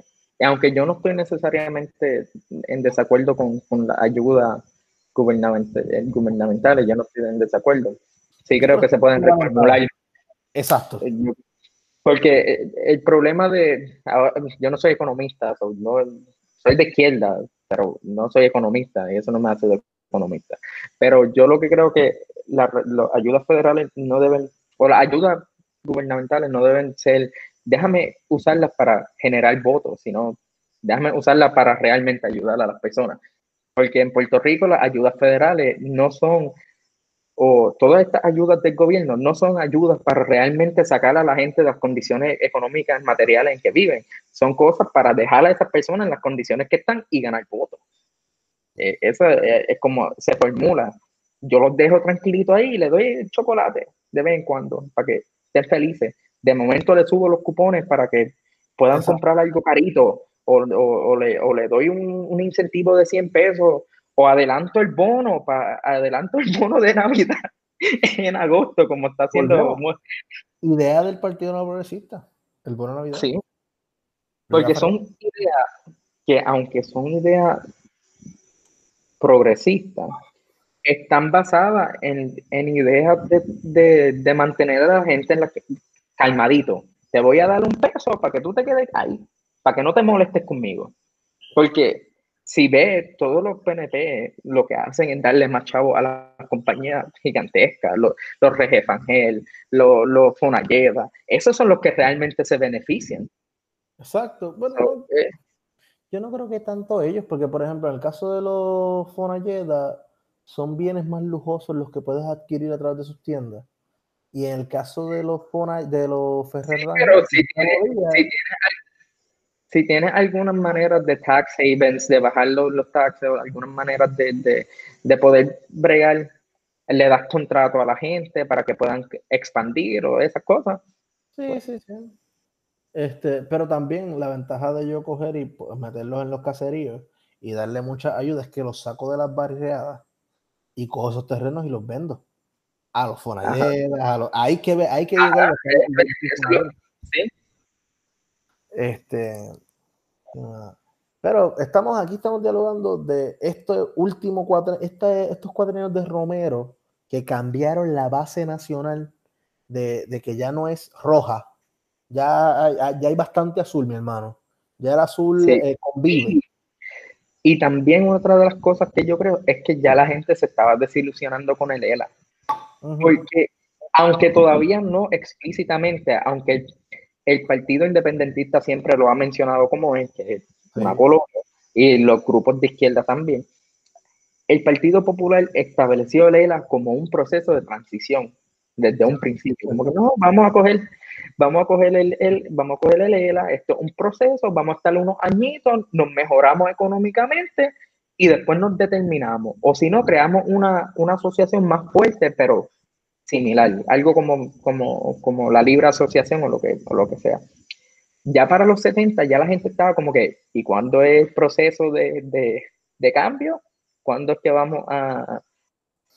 Speaker 2: aunque yo no estoy necesariamente en desacuerdo con, la ayuda gubernamental, eh, gubernamental, yo no estoy en desacuerdo. Sí creo que se pueden reformular.
Speaker 1: Exacto.
Speaker 2: Eh, porque eh, el problema de, yo no soy economista, soy, no, soy de izquierda, pero no soy economista y eso no me hace de economista. Pero yo lo que creo que las ayudas federales no deben, o las ayudas gubernamentales no deben ser, déjame usarlas para generar votos, sino déjame usarlas para realmente ayudar a las personas. Porque en Puerto Rico las ayudas federales no son, o todas estas ayudas del gobierno no son ayudas para realmente sacar a la gente de las condiciones económicas, materiales en que viven. Son cosas para dejar a esas personas en las condiciones que están y ganar votos. Eh, eso es, como se formula. Yo los dejo tranquilitos ahí y les doy chocolate de vez en cuando para que estén felices. De momento les subo los cupones para que puedan comprar algo carito o, le, doy un, incentivo de 100 pesos o adelanto el bono, para adelanto el bono de Navidad *laughs* en agosto, como está haciendo.
Speaker 1: Idea del Partido No Progresista, el bono de Navidad.
Speaker 2: Sí. Porque son ideas que, aunque son ideas progresistas, están basadas en, ideas de, mantener a la gente en la calmadito. Te voy a dar un peso para que tú te quedes ahí para que no te molestes conmigo. Porque si ves todos los PNP, lo que hacen es darle más chavo a las compañías gigantescas, los, los Regefangel, los, los esos son los que realmente se benefician.
Speaker 1: Exacto. Bueno, eh, yo no creo que tanto ellos, porque por ejemplo, en el caso de los Fonalleda, son bienes más lujosos los que puedes adquirir a través de sus tiendas. Y en el caso de los Fona, de los Ferrer
Speaker 2: pero si tienes, si si tienes algunas maneras de tax havens, de bajar los, los taxes, o algunas maneras de, poder bregar, le das contrato a la gente para que puedan expandir o esas cosas.
Speaker 1: Sí, pues sí, sí. Este, pero también la ventaja de yo coger y pues, meterlos en los caseríos y darle mucha ayuda es que los saco de las barriadas y cojo esos terrenos y los vendo a los fonaderas, a los, hay que hay que llegar a ¿sí? Este, pero estamos aquí, estamos dialogando de este último cuatro, este, estos cuatro años de Romero que cambiaron la base nacional de, de que ya no es roja, ya hay, ya hay bastante azul, mi hermano. Ya el azul eh, convive.
Speaker 2: Y también otra de las cosas que yo creo es que ya la gente se estaba desilusionando con el ELA. Porque aunque todavía no explícitamente, aunque el Partido Independentista siempre lo ha mencionado como es, que es una colonia, y los grupos de izquierda también. El Partido Popular estableció el ELA como un proceso de transición desde un principio. Como que no, vamos a coger, vamos a coger el, el, vamos a coger el ELA, esto es un proceso, vamos a estar unos añitos, nos mejoramos económicamente y después nos determinamos. O si no, creamos una, una asociación más fuerte, pero similar, algo como, como, como la libre asociación o lo, que, o lo que sea. Ya para los 70 ya la gente estaba como que, ¿y cuándo es el proceso de, de, de cambio? ¿Cuándo es que vamos a,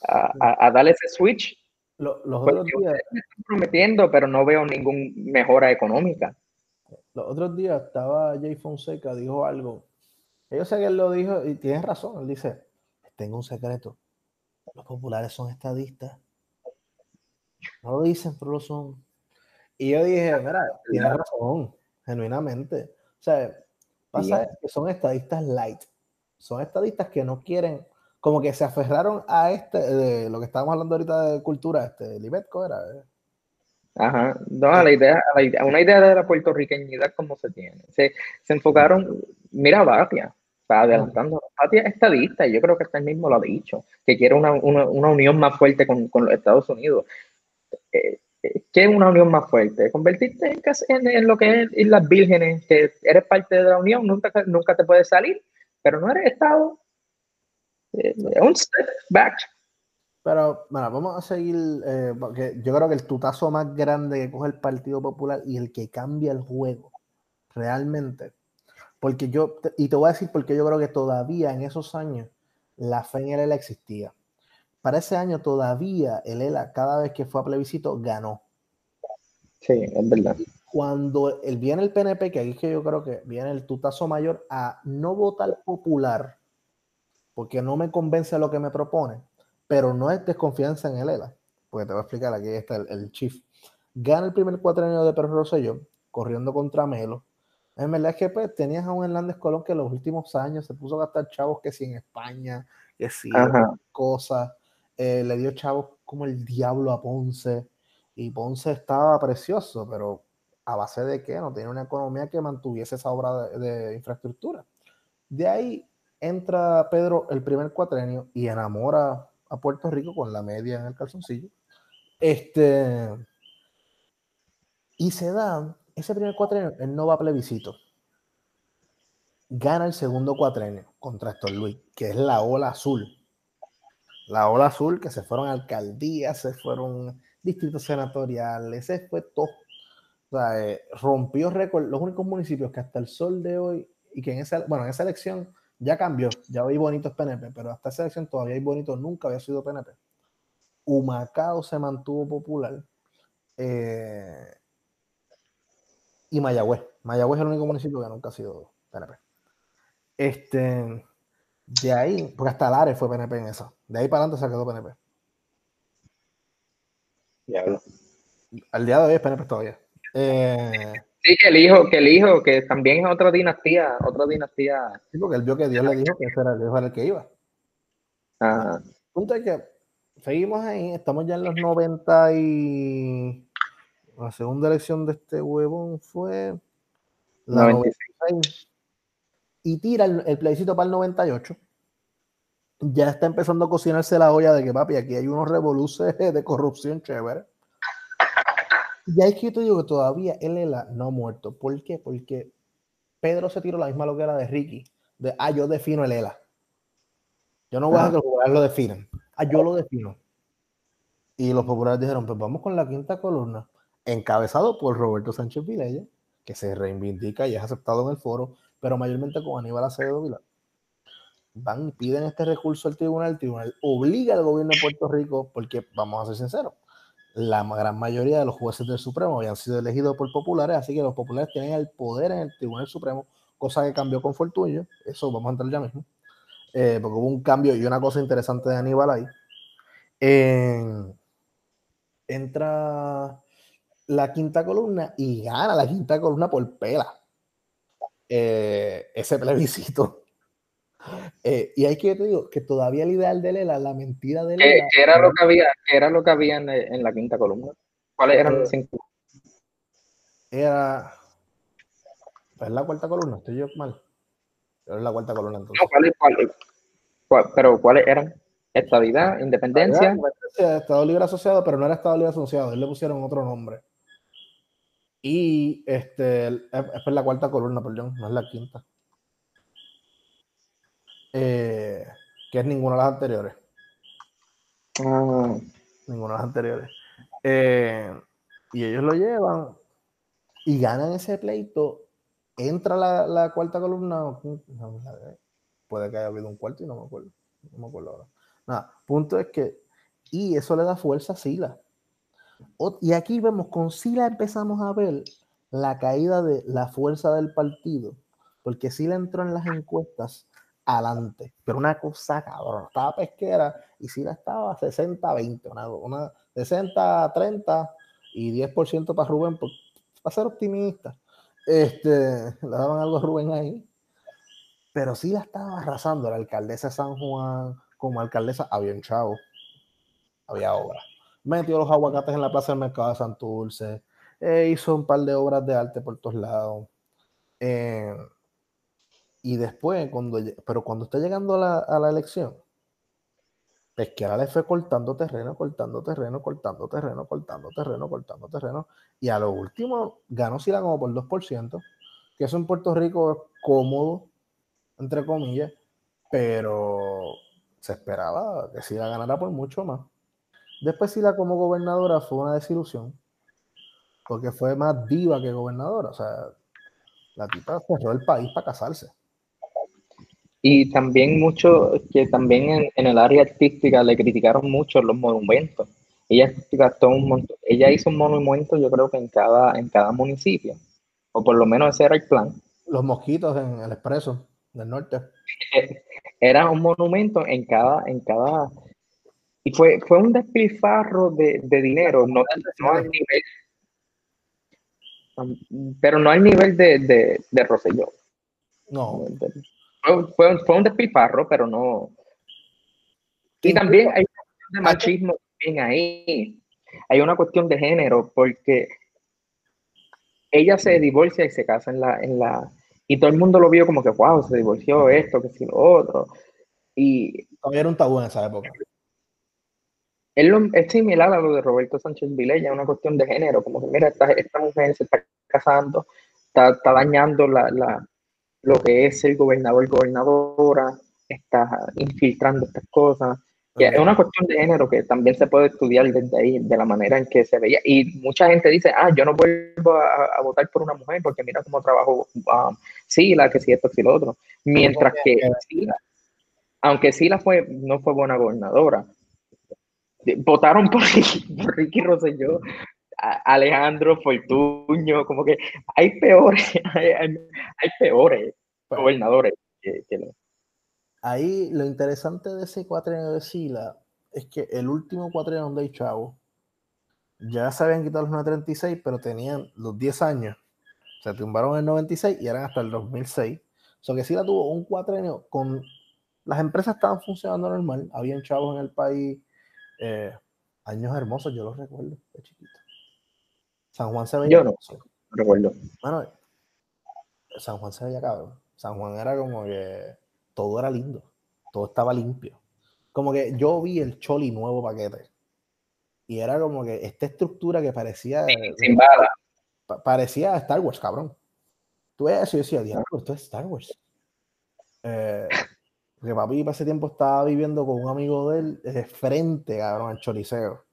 Speaker 2: a, a darle ese switch?
Speaker 1: Los, otros días...
Speaker 2: Me están prometiendo, pero no veo ninguna mejora económica.
Speaker 1: Los otros días estaba Jay Fonseca, dijo algo. Yo sé que él lo dijo y tienes razón. Él dice, tengo un secreto. Los populares son estadistas no lo dicen, pero lo son. Y yo dije, mira, tiene razón, genuinamente. O sea, pasa que son estadistas light. Son estadistas que no quieren, como que se aferraron a este, de lo que estábamos hablando ahorita de cultura, este, Libetco era. Eh.
Speaker 2: Ajá, no, a la idea, a la idea, una idea de la puertorriqueñidad como se tiene. Se, se enfocaron, mira Batia, está adelantando, Batia es estadista, y yo creo que hasta él mismo lo ha dicho, que quiere una, una, una unión más fuerte con, con, los Estados Unidos. Eh, ¿qué es una unión más fuerte? Convertirte en, en, lo que es Islas Vírgenes, que eres parte de la unión, nunca, nunca te puedes salir, pero no eres Estado. Eh, un step back.
Speaker 1: Pero, bueno, vamos a seguir, eh, porque yo creo que el tutazo más grande que coge el Partido Popular y el que cambia el juego, realmente, porque yo, y te voy a decir porque yo creo que todavía en esos años la fe en él existía para ese año todavía el ELA, cada vez que fue a plebiscito, ganó.
Speaker 2: Sí, es verdad.
Speaker 1: Cuando el, viene el PNP, que ahí es que yo creo que viene el tutazo mayor a no votar popular, porque no me convence lo que me propone, pero no es desconfianza en el ELA, porque te voy a explicar, aquí está el, chief. Gana el primer cuatrenio de Perro Rosselló, corriendo contra Melo, En verdad es que pues, tenías a un Hernández Colón que en los últimos años se puso a gastar chavos que si en España, que si cosas, eh, le dio chavos como el diablo a Ponce, y Ponce estaba precioso, pero a base de que no tenía una economía que mantuviese esa obra de, infraestructura. De ahí entra Pedro el primer cuatrenio y enamora a Puerto Rico con la media en el calzoncillo. Este, y se da ese primer cuatrenio, él no va a plebiscito. Gana el segundo cuatrenio contra Héctor Luis, que es la ola azul. La ola azul que se fueron alcaldías, se fueron distritos senatoriales, se fue todo. O sea, eh, rompió récord. Los únicos municipios que hasta el sol de hoy, y que en esa, bueno, en esa elección ya cambió, ya hay bonitos PNP, pero hasta esa elección todavía hay bonitos, nunca había sido PNP. Humacao se mantuvo popular. Eh, y Mayagüez. Mayagüez es el único municipio que nunca ha sido PNP. Este, de ahí, porque hasta Lares fue PNP en esa. De ahí para adelante se quedó PNP.
Speaker 2: Diablo.
Speaker 1: Al día de hoy es PNP todavía. Eh,
Speaker 2: sí, que el hijo, que el hijo, que también es otra dinastía, otra dinastía.
Speaker 1: Sí, porque él vio que Dios le dijo que ese era el hijo el que iba.
Speaker 2: Ajá.
Speaker 1: Punto es que seguimos ahí, estamos ya en los 90 y la segunda elección de este huevón fue la 96. Y tira el, el plebiscito para el 98 ya está empezando a cocinarse la olla de que, papi, aquí hay unos revoluciones *laughs* de corrupción chévere. Y ahí es que yo te digo que todavía él no ha muerto. ¿Por qué? Porque Pedro se tiró la misma lo que era de Ricky. De, ah, yo defino el ELA. Yo no voy a que los populares lo definan. Ah, yo lo defino. Y los populares dijeron, pues vamos con la quinta columna, encabezado por Roberto Sánchez Vilella, que se reivindica y es aceptado en el foro, pero mayormente con Aníbal Acevedo Vilar van y piden este recurso al tribunal, el tribunal obliga al gobierno de Puerto Rico, porque vamos a ser sinceros, la gran mayoría de los jueces del Supremo habían sido elegidos por populares, así que los populares tienen el poder en el Tribunal Supremo, cosa que cambió con Fortuño, eso vamos a entrar ya mismo, eh, porque hubo un cambio y una cosa interesante de Aníbal ahí. entra la quinta columna y gana la quinta columna por pela. Eh, ese plebiscito eh, y hay que te digo que todavía el ideal de Lela, la mentira de Lela.
Speaker 2: ¿Qué, era, lo que había, era lo que había en, la quinta columna? ¿Cuáles eran los cinco?
Speaker 1: Era. ¿Es la cuarta columna? Estoy yo mal. Es la cuarta columna entonces.
Speaker 2: No, ¿cuáles? Cuál, pero ¿cuáles eran? Estabilidad, independencia.
Speaker 1: Estado libre asociado, pero no era Estado libre asociado. Él le pusieron otro nombre. Y este es la cuarta columna, perdón, no es la quinta. Eh, que es ninguna de las anteriores.
Speaker 2: Ah.
Speaker 1: Ninguna de las anteriores. Eh, y ellos lo llevan y ganan ese pleito. Entra la, cuarta columna. Puede que haya habido un cuarto y no me acuerdo. No me acuerdo ahora. Nada, punto es que. Y eso le da fuerza a Sila. y aquí vemos, con Sila empezamos a ver la caída de la fuerza del partido. Porque Sila entró en las encuestas adelante. Pero una cosa cabrón, estaba pesquera y si la estaba 60-20, una, una 60-30 y 10% para Rubén, para ser optimista. Este, le daban algo a Rubén ahí. Pero sí la estaba arrasando la alcaldesa de San Juan, como alcaldesa había un chavo, había obra. Metió los aguacates en la plaza del mercado de Santurce, eh, hizo un par de obras de arte por todos lados. Eh, y después, cuando, pero cuando está llegando a la, a la elección, Pesquera le fue cortando terreno, cortando terreno, cortando terreno, cortando terreno, cortando terreno. Y a lo último ganó Sila como por 2%, que eso en Puerto Rico es cómodo, entre comillas, pero se esperaba que Sila ganara por mucho más. Después Sila como gobernadora fue una desilusión, porque fue más diva que gobernadora. O sea, la tipa cerró el país para casarse.
Speaker 2: Y también mucho, que también en, el área artística le criticaron mucho los monumentos. Ella gastó un montón, ella hizo un monumento yo creo que en cada, en cada municipio, o por lo menos ese era el plan.
Speaker 1: Los mosquitos en el expreso del norte. *laughs*
Speaker 2: Era un monumento en cada, en cada, y fue, fue un despilfarro de, de dinero, no, no a nivel Um, pero no al nivel de, de, de Rosselló.
Speaker 1: No.
Speaker 2: Fue, fue, un- fue un despilfarro, pero no. Y también hay una cuestión de machismo también ahí. Hay una cuestión de género, porque ella se divorcia y se casa en la, en la. Y todo el mundo lo vio como que, wow, se divorció esto, que si lo otro. Y
Speaker 1: Todavía era un tabú en esa época.
Speaker 2: es, lo- es similar a lo de Roberto Sánchez Vilella, una cuestión de género, como que mira, esta, esta mujer se está casando, está, está dañando la, la- lo que es el gobernador, gobernadora, está infiltrando estas cosas. Es una cuestión de género que también se puede estudiar desde ahí, de la manera en que se veía. Y mucha gente dice, ah, yo no vuelvo a, a votar por una mujer porque mira cómo trabajo um, Sila, que si esto, que si lo otro. Mientras que Sila, aunque Sila fue, no fue buena gobernadora, votaron por, por Ricky Rosselló, Alejandro Fortuño, como que hay peores, *laughs* hay, hay- hay peores
Speaker 1: Pues,
Speaker 2: gobernadores que,
Speaker 1: ahí lo interesante de ese cuatrienio de Sila es que el último cuatrienio de Chavo ya se habían quitado los 936, pero tenían los 10 años. Se tumbaron en el 96 y eran hasta el 2006. O sea que Sila tuvo un cuatrenio con. Las empresas estaban funcionando normal, habían chavos en el país. eh, años hermosos, yo los recuerdo de chiquito. San Juan se veía.
Speaker 2: Yo no. no recuerdo.
Speaker 1: Mano, San Juan se veía cabrón. San Juan era como que todo era lindo, todo estaba limpio. Como que yo vi el Choli nuevo paquete y era como que esta estructura que parecía
Speaker 2: Sin bala.
Speaker 1: pa- parecía Star Wars, cabrón. Tú ves eso y yo decía, diablo, esto es Star Wars. Eh, porque papi para ese tiempo estaba viviendo con un amigo de él eh, frente, cabrón, al choliseo.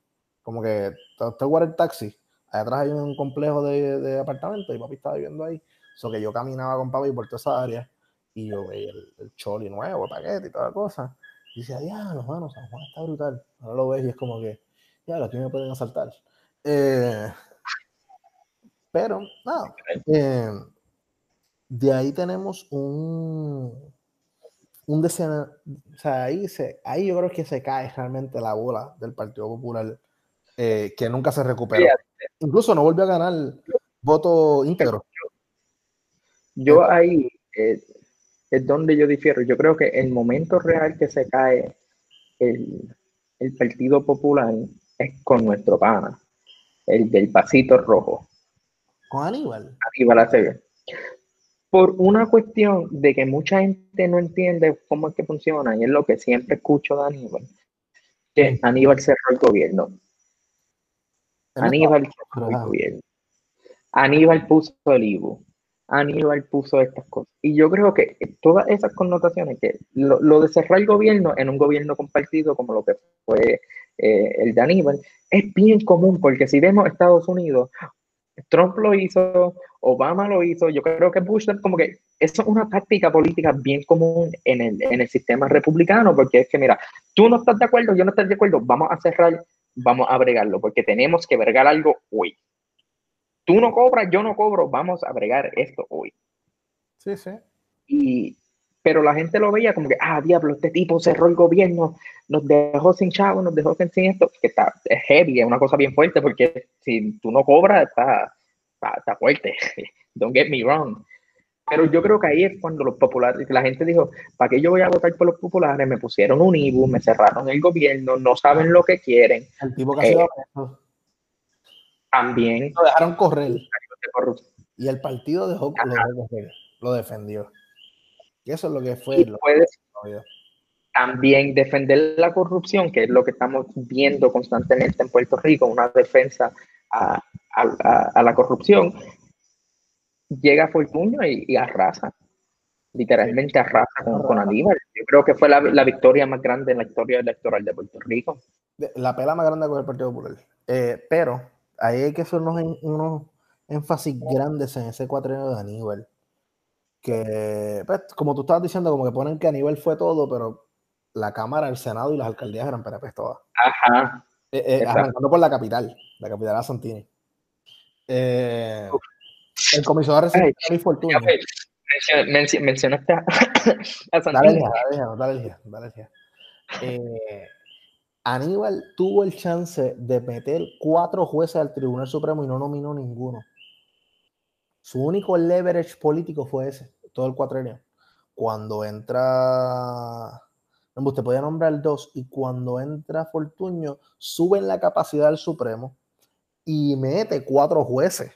Speaker 1: Como que usted guarda el taxi, allá atrás hay un complejo de, de apartamentos y papi estaba viviendo ahí. So que yo caminaba con papi por toda esa área y yo veía el, el choli nuevo, el paquete y toda la cosa. Y decía, diablo, mano, San Juan está brutal. Ahora lo ves y es como que, ya, aquí me pueden asaltar. Eh, pero, nada. eh, de ahí tenemos un, un decena- o sea, ahí, se, ahí yo creo que se cae realmente la bola del Partido Popular, eh, que nunca se recuperó. Incluso no volvió a ganar voto íntegro.
Speaker 2: Yo ahí eh, es donde yo difiero. Yo creo que el momento real que se cae el, el Partido Popular es con nuestro pana, el del pasito rojo,
Speaker 1: Con Aníbal.
Speaker 2: Aníbal Acevedo. Por una cuestión de que mucha gente no entiende cómo es que funciona, y es lo que siempre escucho de Aníbal, que Aníbal cerró el gobierno. Aníbal. Aníbal puso el IBU. Aníbal puso estas cosas. Y yo creo que todas esas connotaciones, que lo, lo de cerrar el gobierno en un gobierno compartido como lo que fue eh, el de Aníbal, es bien común, porque si vemos Estados Unidos, Trump lo hizo, Obama lo hizo, yo creo que Bush, como que eso es una táctica política bien común en el, en el sistema republicano, porque es que, mira, tú no estás de acuerdo, yo no estoy de acuerdo, vamos a cerrar, vamos a bregarlo, porque tenemos que bregar algo hoy. Tú no cobras, yo no cobro, vamos a bregar esto hoy.
Speaker 1: Sí, sí.
Speaker 2: Y, pero la gente lo veía como que, ah, diablo, este tipo cerró el gobierno, nos dejó sin chavo, nos dejó sin, esto, que está es heavy, es una cosa bien fuerte, porque si tú no cobras, está, está, está fuerte. *laughs* Don't get me wrong. Pero yo creo que ahí es cuando los populares, la gente dijo, ¿para qué yo voy a votar por los populares? Me pusieron un IBU, me cerraron el gobierno, no saben lo que quieren.
Speaker 1: El tipo que
Speaker 2: Eh,
Speaker 1: ha sido preso,
Speaker 2: También
Speaker 1: lo dejaron correr
Speaker 2: de
Speaker 1: y el partido dejó, lo, dejó correr, lo defendió. Y eso es lo que fue.
Speaker 2: Y
Speaker 1: lo-
Speaker 2: puedes
Speaker 1: lo-
Speaker 2: también defender la corrupción, que es lo que estamos viendo constantemente en Puerto Rico, una defensa a, a- a- a la corrupción, llega Fortunio y, y arrasa, literalmente arrasa con, con Aníbal. Yo creo que fue la, la victoria más grande en la historia electoral de Puerto Rico.
Speaker 1: de- la pela más grande con el Partido Popular. Eh, pero ahí hay que hacer unos, unos énfasis grandes en ese cuatrienio de Aníbal. Que, pues, como tú estabas diciendo, como que ponen que Aníbal fue todo, pero la Cámara, el Senado y las alcaldías eran PNP todas.
Speaker 2: Ajá.
Speaker 1: Eh, eh, arrancando por la capital, la capital era Santini. Eh, el comisionado reciente Luis Fortunio.
Speaker 2: Ya, pues, mencio- mencio- mencionaste a, *laughs* a.
Speaker 1: Elías, dale, dale, dale. Eh, Aníbal tuvo el chance de meter cuatro jueces al Tribunal Supremo y no nominó ninguno. Su único leverage político fue ese, todo el cuatrenio. Cuando entra, usted podía nombrar dos, y cuando entra Fortuño, suben la capacidad del Supremo y mete cuatro jueces.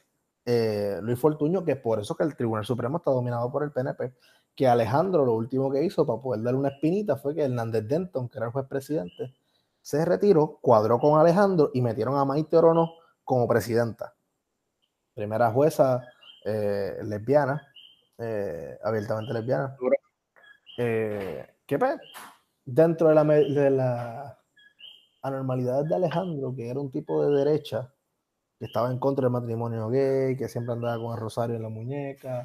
Speaker 1: Eh, Luis Fortuño, que por eso que el Tribunal Supremo está dominado por el PNP, que Alejandro lo último que hizo para poder darle una espinita fue que Hernández Denton, que era el juez presidente, se retiró, cuadró con Alejandro y metieron a Maite Orono como presidenta. Primera jueza eh, lesbiana, eh, abiertamente lesbiana. Eh, ¿Qué? Dentro de la, de la anormalidad de Alejandro, que era un tipo de derecha, que estaba en contra del matrimonio gay, que siempre andaba con el rosario en la muñeca,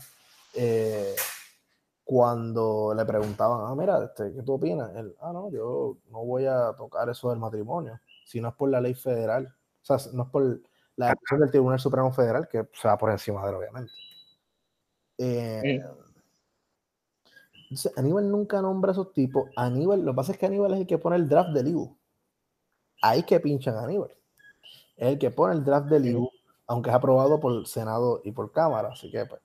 Speaker 1: cuando le preguntaban, ah, mira, este, ¿qué tú opinas? Él, ah, no, yo no voy a tocar eso del matrimonio, si no es por la ley federal, o sea, no es por la decisión del Tribunal Supremo Federal, que se va por encima de él, obviamente. Eh, Aníbal nunca nombra a esos tipos. Aníbal, lo que pasa es que Aníbal es el que pone el draft del IBU. Ahí que pinchan a Aníbal. Es el que pone el draft del IBU, aunque es aprobado por Senado y por Cámara. Así que, pues.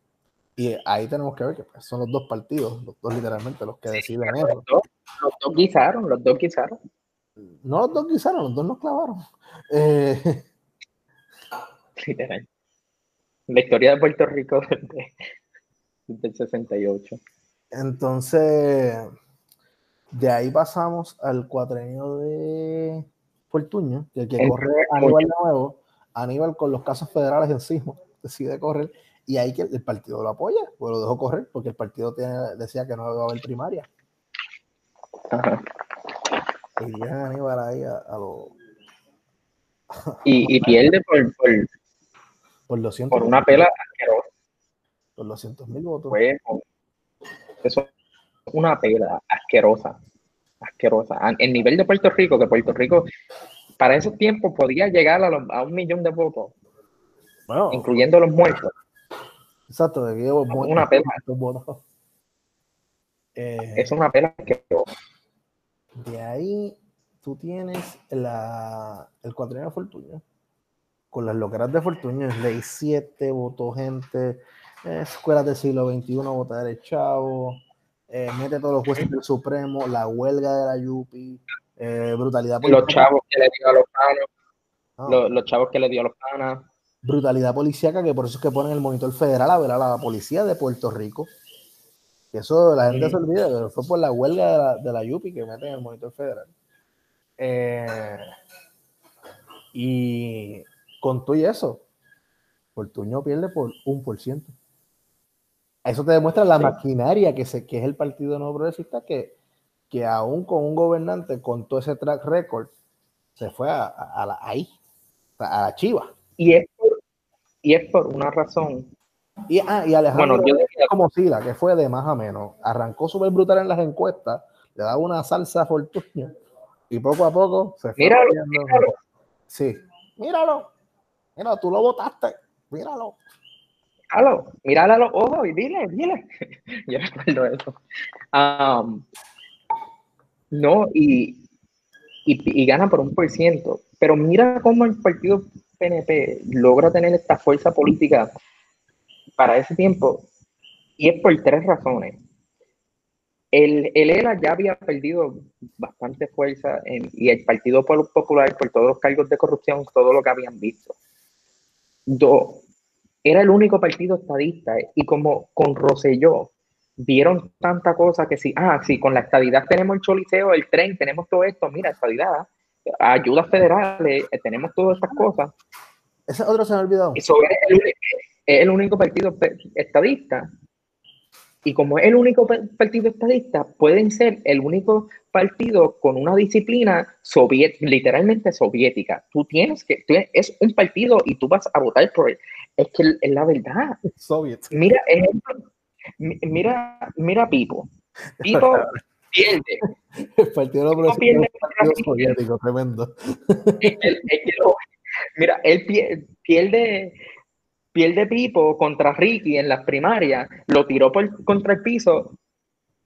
Speaker 1: Y ahí tenemos que ver que pues, son los dos partidos, los dos literalmente, los que deciden
Speaker 2: eso. Los dos, los dos guisaron, los dos guisaron.
Speaker 1: No los dos guisaron, los dos nos clavaron. Eh, *laughs*
Speaker 2: literal. La historia de Puerto Rico desde, el 68.
Speaker 1: Entonces, de ahí pasamos al cuatrenio de Fortuño, que el que corre Aníbal de nuevo, Aníbal con los casos federales encima, decide correr, y ahí que el partido lo apoya, pues lo dejó correr, porque el partido tiene, decía que no iba a haber primaria. Y llega Aníbal ahí a, lo...
Speaker 2: y, *laughs* pierde por,
Speaker 1: por, 200
Speaker 2: por una pela asquerosa.
Speaker 1: Por 200 mil votos.
Speaker 2: eso es una pela asquerosa. Asquerosa. En nivel de Puerto Rico, que Puerto Rico para esos tiempos podía llegar a, a un millón de votos. incluyendo los muertos.
Speaker 1: Exacto, de que
Speaker 2: una pela. *laughs* Eh, es una pela asquerosa.
Speaker 1: De ahí tú tienes la, el cuatrienio de Fortuna con las loqueras de Fortuño, ley 7, votó gente, escuelas del siglo XXI, votar el chavo, eh, mete todos los jueces del Supremo, la huelga de la Yupi, eh, brutalidad
Speaker 2: policial. Los chavos que le dio a los panos, ah. los, chavos que le dio a los panas.
Speaker 1: Brutalidad policíaca, que por eso es que ponen el monitor federal a ver a la policía de Puerto Rico. Eso la gente se olvida, pero fue por la huelga de la, de la Yupi que meten el monitor federal. Eh, y con todo y eso, Fortuño pierde por un por ciento. Eso te demuestra la maquinaria que, se, que es el Partido No Progresista, que, que aún con un gobernante con todo ese track record, se fue a, la, ahí, a la chiva.
Speaker 2: Y es por, y es por una razón.
Speaker 1: Y, ah, y Alejandro bueno, como Sila, que fue de más a menos. Arrancó súper brutal en las encuestas, le daba una salsa a Fortuño, y poco a poco se fue.
Speaker 2: Míralo, míralo.
Speaker 1: Sí, míralo. Mira, tú lo votaste, míralo.
Speaker 2: Míralo, míralo a los ojos y dile, dile. *laughs* Yo recuerdo eso. no, y, y, gana por un por ciento. Pero mira cómo el partido PNP logra tener esta fuerza política para ese tiempo. Y es por tres razones. El, el ELA ya había perdido bastante fuerza y el Partido Popular por todos los cargos de corrupción, todo lo que habían visto era el único partido estadista y como con Roselló vieron tanta cosa que si, ah, sí, con la estadidad tenemos el choliseo, el tren, tenemos todo esto, mira, estadidad, ayudas federales, eh, tenemos todas estas cosas.
Speaker 1: Ese otro se me ha olvidado.
Speaker 2: Eso es el, único partido estadista. Y como es el único partido estadista, pueden ser el único partido con una disciplina literalmente soviética. Tú tienes que, es un partido y tú vas a votar por él. Es que es la verdad. Mira, mira, mira Pipo. Pipo *laughs* pierde.
Speaker 1: El partido, no pierde partido soviético, tremendo.
Speaker 2: mira, él pierde, pierde Pipo contra Ricky en las primarias, lo tiró por, contra el piso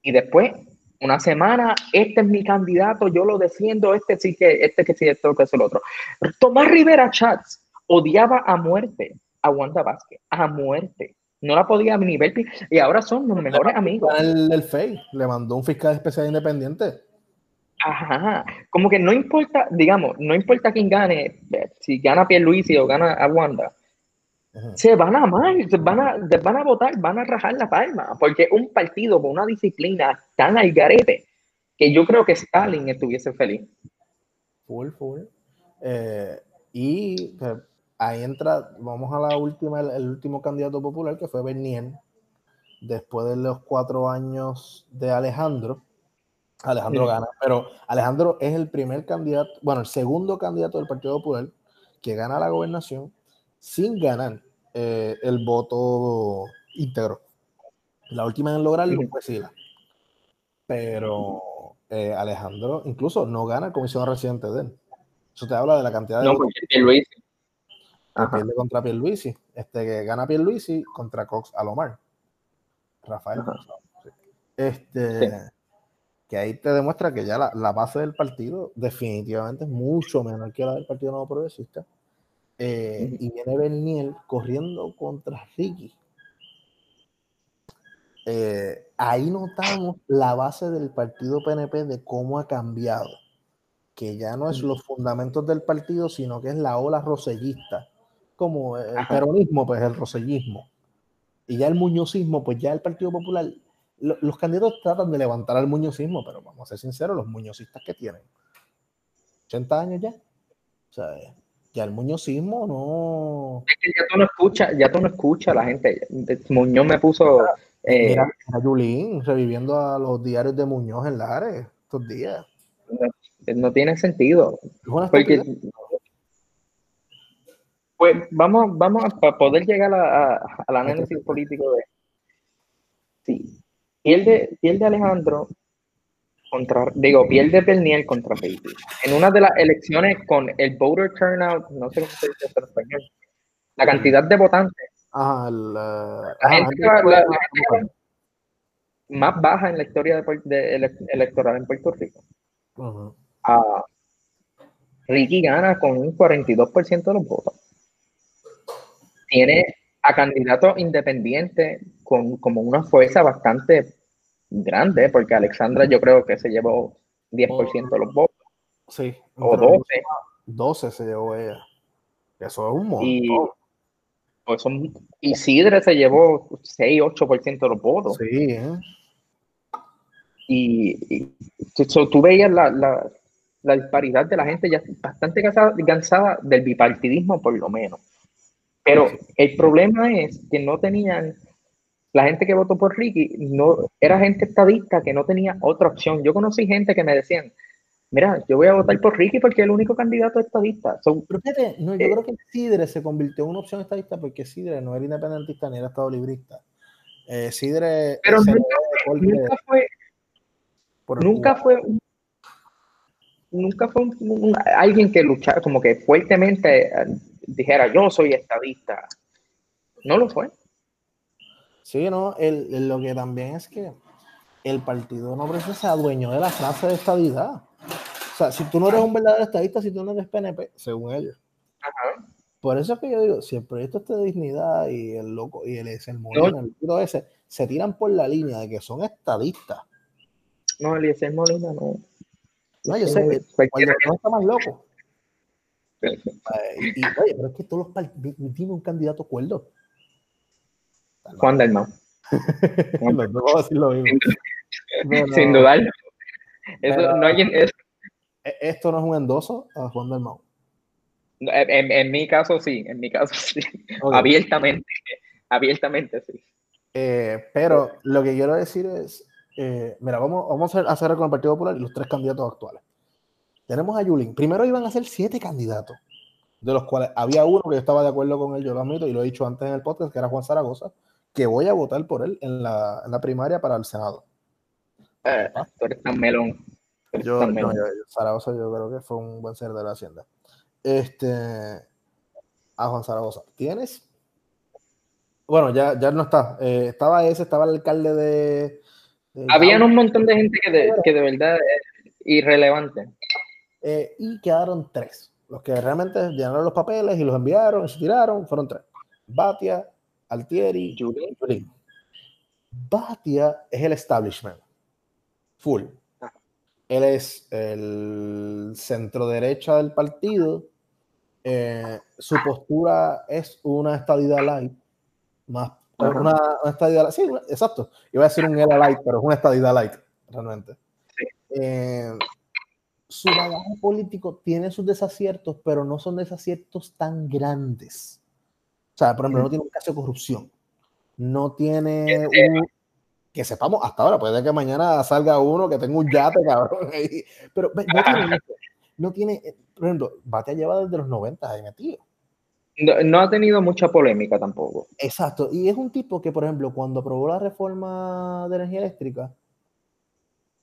Speaker 2: y después una semana, este es mi candidato, yo lo defiendo, este sí que, este que sí, esto que es el otro. Tomás Rivera Chats odiaba a muerte a Wanda Vázquez, a muerte. No la podía ni ver. Y ahora son los mejores amigos.
Speaker 1: El, el FEI le mandó un fiscal especial independiente.
Speaker 2: Ajá. Como que no importa, digamos, no importa quién gane, si gana Pierluisi o gana a Wanda, se van a amar, se van a, van a votar, van a rajar la palma, porque un partido con una disciplina tan al garete que yo creo que Stalin estuviese feliz.
Speaker 1: Full, full. Eh, y ahí entra, vamos a la última, el, último candidato popular que fue Bernier, después de los cuatro años de Alejandro. Alejandro gana, pero Alejandro es el primer candidato, bueno, el segundo candidato del Partido Popular que gana la gobernación sin ganar eh, el voto íntegro. La última en lograrlo fue Sila. Pero eh, Alejandro incluso no gana comisión residente de él. Eso te habla de la cantidad de.
Speaker 2: No, porque Pierluisi.
Speaker 1: Pierde contra Pierluisi. Este que gana Pierluisi contra Cox Alomar. Rafael. Este. Que ahí te demuestra que ya la, base del partido definitivamente es mucho menor que la del Partido Nuevo Progresista. Eh, y viene Bernier corriendo contra Ricky. Eh, ahí notamos la base del partido PNP de cómo ha cambiado que ya no es los fundamentos del partido, sino que es la ola rosellista, como el peronismo, pues el rosellismo. Y ya el muñozismo, pues ya el Partido Popular, los candidatos tratan de levantar al muñozismo, pero vamos a ser sinceros, los muñozistas que tienen 80 años ya. O sea, ya el muñozismo no.
Speaker 2: Es que ya tú no escuchas, ya tú no escuchas a la gente. Muñoz me puso.
Speaker 1: Eh, mira, Yulín reviviendo a los diarios de Muñoz en Lares estos días.
Speaker 2: No tiene sentido. Porque, pues vamos, vamos a poder llegar a, al análisis político de. Sí. Pierde, pierde Alejandro contra, digo, pierde Bernier contra Baby. En una de las elecciones con el voter turnout, no sé cómo se dice en español, la cantidad de votantes.
Speaker 1: la,
Speaker 2: gente, más baja en la historia de, electoral en Puerto Rico. Ricky gana con un 42% de los votos. Tiene a candidatos independientes con como una fuerza bastante grande, porque Alexandra yo creo que se llevó 10% de los votos.
Speaker 1: Sí.
Speaker 2: O 12.
Speaker 1: 12 se llevó ella. Eso es un montón. Y,
Speaker 2: pues son, Isidre se llevó 6, 8% de los votos.
Speaker 1: Sí, ¿eh?
Speaker 2: Y, tú veías la, la disparidad de la gente ya bastante cansada, del bipartidismo por lo menos. Pero el problema es que no tenían, la gente que votó por Ricky, no, era gente estadista que no tenía otra opción. Yo conocí gente que me decían, mira, yo voy a votar por Ricky porque es el único candidato estadista.
Speaker 1: Pero fíjate, no, yo eh, creo que Sidre se convirtió en una opción estadista porque Sidre no era independentista ni era estado librista. Eh, Sidre...
Speaker 2: Pero nunca, fue... Nunca fue un nunca fue alguien que luchara, como que fuertemente dijera yo soy estadista. No lo fue.
Speaker 1: Sí, no, el, lo que también es que el partido no parece se adueñó de la frase de estadidad. O sea, si tú no eres un verdadero estadista, si tú no eres PNP, según ellos. Por eso es que yo digo, si el proyecto es de dignidad y el loco y el, el Molina, el ese, se tiran por la línea de que son estadistas.
Speaker 2: No, Eliezer Molina no.
Speaker 1: No, yo sé que cualquiera no está más loco. Y, oye, pero es que todos los partidos tienen un candidato cuerdo.
Speaker 2: Juan del Mau.
Speaker 1: no, no decir lo mismo.
Speaker 2: Sin dudar. Eso, no hay,
Speaker 1: e, Esto no es un endoso a Juan del Mau.
Speaker 2: En, en, mi caso sí, en mi caso sí. Abiertamente, abiertamente sí.
Speaker 1: Eh, pero lo que quiero decir es, eh, mira, vamos, vamos a hacer con el Partido Popular y los tres candidatos actuales. Tenemos a Yulín. Primero iban a ser siete candidatos, de los cuales había uno que yo estaba de acuerdo con él, yo lo admito, y lo he dicho antes en el podcast, que era Juan Zaragoza, que voy a votar por él en la, en la primaria para el Senado.
Speaker 2: Eh, tú eres tan melón.
Speaker 1: Yo, Zaragoza yo creo que fue un buen ser de la hacienda. Este, a Juan Zaragoza. ¿Tienes? Bueno, ya, ya no está. Eh, estaba ese, estaba el alcalde de,
Speaker 2: habían un montón de gente que de, que de verdad es irrelevante.
Speaker 1: Eh, y quedaron tres. Los que realmente llenaron los papeles y los enviaron y se tiraron fueron tres. Batia, Altieri,
Speaker 2: Yulín.
Speaker 1: Yulín. Batia es el establishment. Full.
Speaker 2: Ajá.
Speaker 1: Él es el centro derecha del partido. Eh, su postura es una estadidad light. Más, una, una estadidad light. Sí, exacto. Iba a decir un era light, pero es una estadidad light, realmente.
Speaker 2: Sí.
Speaker 1: Eh, su bagaje político tiene sus desaciertos, pero no son desaciertos tan grandes. O sea, por ejemplo, no tiene un caso de corrupción. No tiene un, que sepamos hasta ahora, puede que mañana salga uno que tenga un yate, *laughs* cabrón. ahí. Pero no tiene, *laughs* no tiene, eh, por ejemplo, Batea lleva desde los 90 ahí metido.
Speaker 2: No, no ha tenido mucha polémica tampoco.
Speaker 1: Exacto. Y es un tipo que, por ejemplo, cuando aprobó la reforma de energía eléctrica,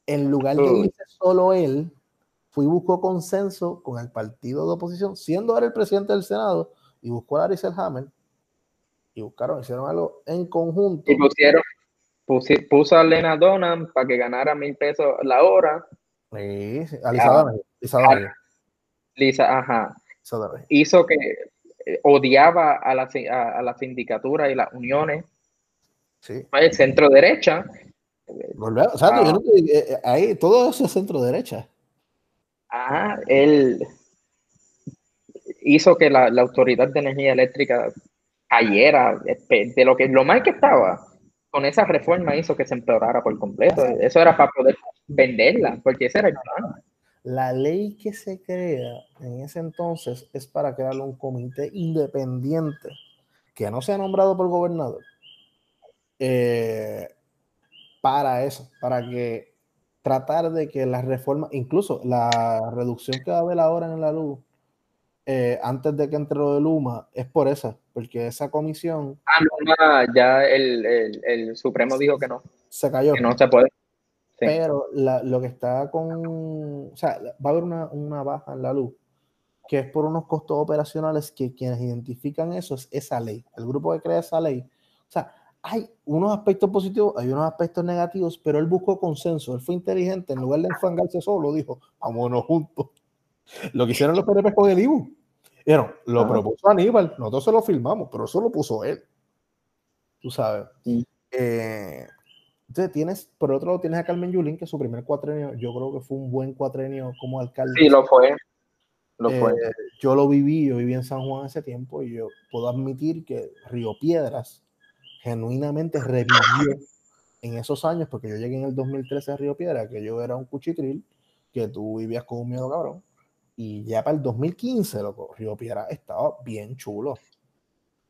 Speaker 1: en lugar de irse solo él, fue y buscó consenso con el partido de oposición, siendo él el presidente del Senado, y buscó a Aricel Hammer, y buscaron, hicieron algo en conjunto.
Speaker 2: Y pusieron, pusi- puso a Lena Donan para que ganara mil pesos la hora.
Speaker 1: Sí, sí, a Lisa Lisa Donahue,
Speaker 2: Lisa, ajá,
Speaker 1: Lisa
Speaker 2: hizo que eh, odiaba a la, a, a la sindicatura y las uniones.
Speaker 1: Sí.
Speaker 2: El centro derecha,
Speaker 1: Volvemos, o sea,
Speaker 2: Ah.
Speaker 1: yo no te- eh, eh, ahí todo eso es centro derecha.
Speaker 2: Ah, él hizo que la, la autoridad de energía eléctrica cayera de lo que lo mal que estaba. Con esa reforma hizo que se empeorara por completo. Eso era para poder venderla, porque ese era el plan.
Speaker 1: La ley que se crea en ese entonces es para crear un comité independiente que no sea nombrado por gobernador eh, para eso, para que tratar de que las reformas, incluso la reducción que va a haber ahora en la luz, eh, antes de que entre lo de Luma, es por eso, porque esa comisión
Speaker 2: Ah, Luma, ya el, el, el Supremo dijo que no,
Speaker 1: se cayó.
Speaker 2: que no se puede. Sí.
Speaker 1: Pero la- lo que está con. O sea, va a haber una, una baja en la luz, que es por unos costos operacionales que quienes identifican eso es esa ley. El grupo que crea esa ley. O sea, hay unos aspectos positivos, hay unos aspectos negativos, pero él buscó consenso. Él fue inteligente. En lugar de enfangarse solo, dijo: Vámonos juntos. Lo que hicieron los PNP con el IBU. Dijeron, lo propuso Aníbal, nosotros se lo firmamos, pero eso lo puso él. Tú sabes. Eh, entonces tienes, por otro lado, tienes a Carmen Yulín, que su primer cuatrenio, yo creo que fue un buen cuatrenio como alcalde.
Speaker 2: Sí, lo fue. Lo
Speaker 1: Eh,
Speaker 2: fue.
Speaker 1: yo lo viví, yo viví en San Juan ese tiempo y yo puedo admitir que Río Piedras genuinamente revivió en esos años, porque yo llegué en el 2013 a Río Piedras, que yo era un cuchitril, que tú vivías con un miedo cabrón, y ya para el 2015, loco, Río Piedras estaba bien chulo.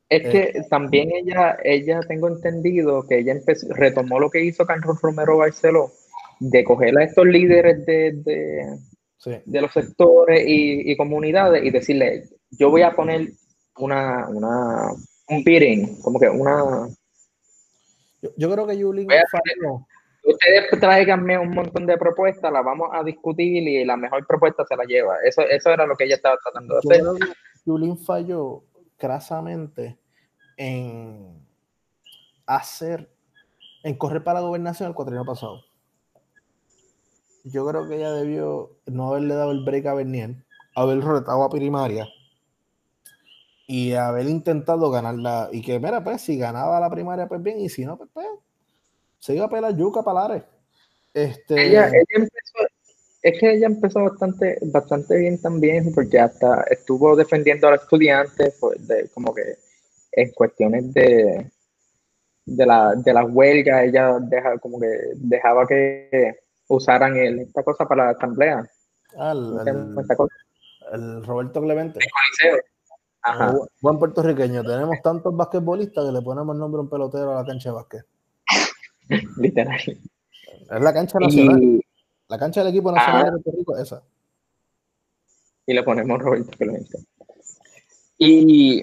Speaker 2: Es
Speaker 1: eh,
Speaker 2: que también ella, ella tengo entendido que ella empezó, retomó lo que hizo Carlos Romero Barceló, de coger a estos líderes de, de,
Speaker 1: Sí.
Speaker 2: de los sectores y, y comunidades y decirle, yo voy a poner una, una un bidding, como que una,
Speaker 1: Yo, yo creo que Yulín falló.
Speaker 2: ustedes tráiganme un montón de propuestas, las vamos a discutir y la mejor propuesta se la lleva. Eso, eso era lo que ella estaba tratando de
Speaker 1: Yo
Speaker 2: hacer.
Speaker 1: creo que Yulín falló crasamente en hacer, en correr para la gobernación el cuatrienio pasado. Yo creo que ella debió no haberle dado el break a Bernier, haber retado a primaria y haber intentado ganarla. Y que, mira, pues, si ganaba la primaria, pues bien, y si no, pues, pues se iba a pelar yuca palares. Este,
Speaker 2: Ella, ella empezó, es que ella empezó bastante, bastante bien también, porque hasta estuvo defendiendo a los estudiantes, pues, de, como que en cuestiones de, de, la, de las huelgas, ella deja, como que dejaba que usaran el, esta cosa para la asamblea.
Speaker 1: al-
Speaker 2: ¿cómo se llama
Speaker 1: al-
Speaker 2: esta cosa?
Speaker 1: el Roberto Clemente.
Speaker 2: Coliseo. Ajá.
Speaker 1: Bu- Buen puertorriqueño. Tenemos tantos basquetbolistas que le ponemos el nombre a un pelotero a la cancha de básquet. *laughs*
Speaker 2: Literal.
Speaker 1: Es la cancha nacional.
Speaker 2: Y,
Speaker 1: La cancha del equipo nacional
Speaker 2: Ah.
Speaker 1: de Puerto Rico, esa.
Speaker 2: y le ponemos Roberto Clemente. Y,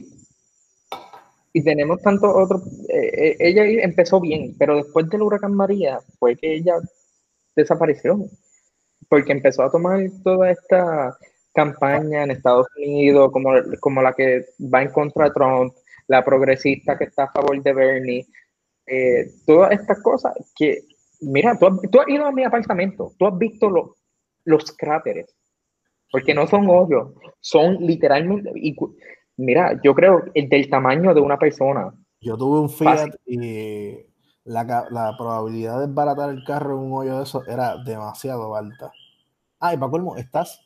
Speaker 2: y tenemos tantos otros. eh, eh, ella empezó bien, pero después del huracán María fue que ella desapareció. Porque empezó a tomar toda esta campaña en Estados Unidos, como, como la que va en contra de Trump, la progresista que está a favor de Bernie, eh, todas estas cosas que, mira, tú, has- tú has ido a mi apartamento, tú has visto lo- los cráteres, porque no son hoyos, son literalmente, y mira, yo creo el del tamaño de una persona,
Speaker 1: Yo tuve un Fiat y la, la, probabilidad de desbaratar el carro en un hoyo de eso era demasiado alta. Ah, y para colmo, estás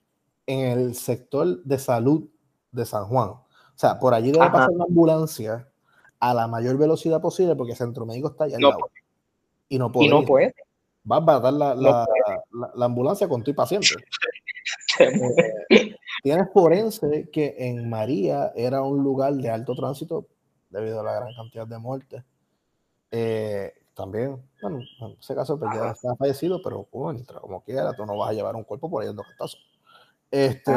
Speaker 1: en el sector de salud de San Juan. O sea, por allí debe pasar una ambulancia a la mayor velocidad posible porque el centro médico está allá al lado. Y no puede.
Speaker 2: Y no puede.
Speaker 1: Va a baratar la, la, la, ambulancia con tu paciente. *laughs* Eh, *laughs* tienes forense que en María era un lugar de alto tránsito debido a la gran cantidad de muertes. Eh, también, bueno, en ese caso pues ya está fallecido, pero bueno, como quiera, tú no vas a llevar un cuerpo por ahí en dos Este,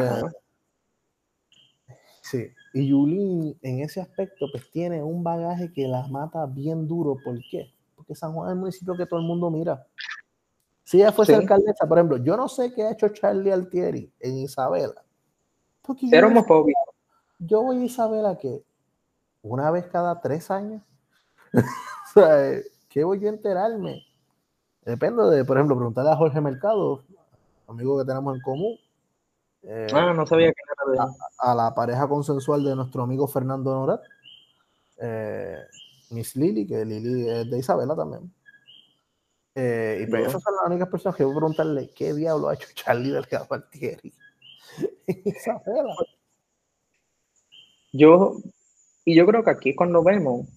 Speaker 1: sí, y Yulín en ese aspecto pues tiene un bagaje que las mata bien duro. ¿Por qué? Porque San Juan es el municipio que todo el mundo mira. Si ella fuese alcaldesa, por ejemplo, yo no sé qué ha hecho Charlie Altieri en Isabela.
Speaker 2: Pero homofobia.
Speaker 1: Yo voy a Isabela que una vez cada tres años. *laughs* o sea, ¿qué voy a enterarme? Depende de, por ejemplo, preguntarle a Jorge Mercado, amigo que tenemos en común.
Speaker 2: Eh, ah, no sabía que
Speaker 1: era de... a, la pareja consensual de nuestro amigo Fernando Norat, eh, Miss Lili, que Lili es de Isabela también. Eh, y pues esas son las únicas personas que voy a preguntarle qué diablo ha hecho Charlie Delgado Altieri *laughs* Isabela.
Speaker 2: Yo, y yo creo que aquí es cuando vemos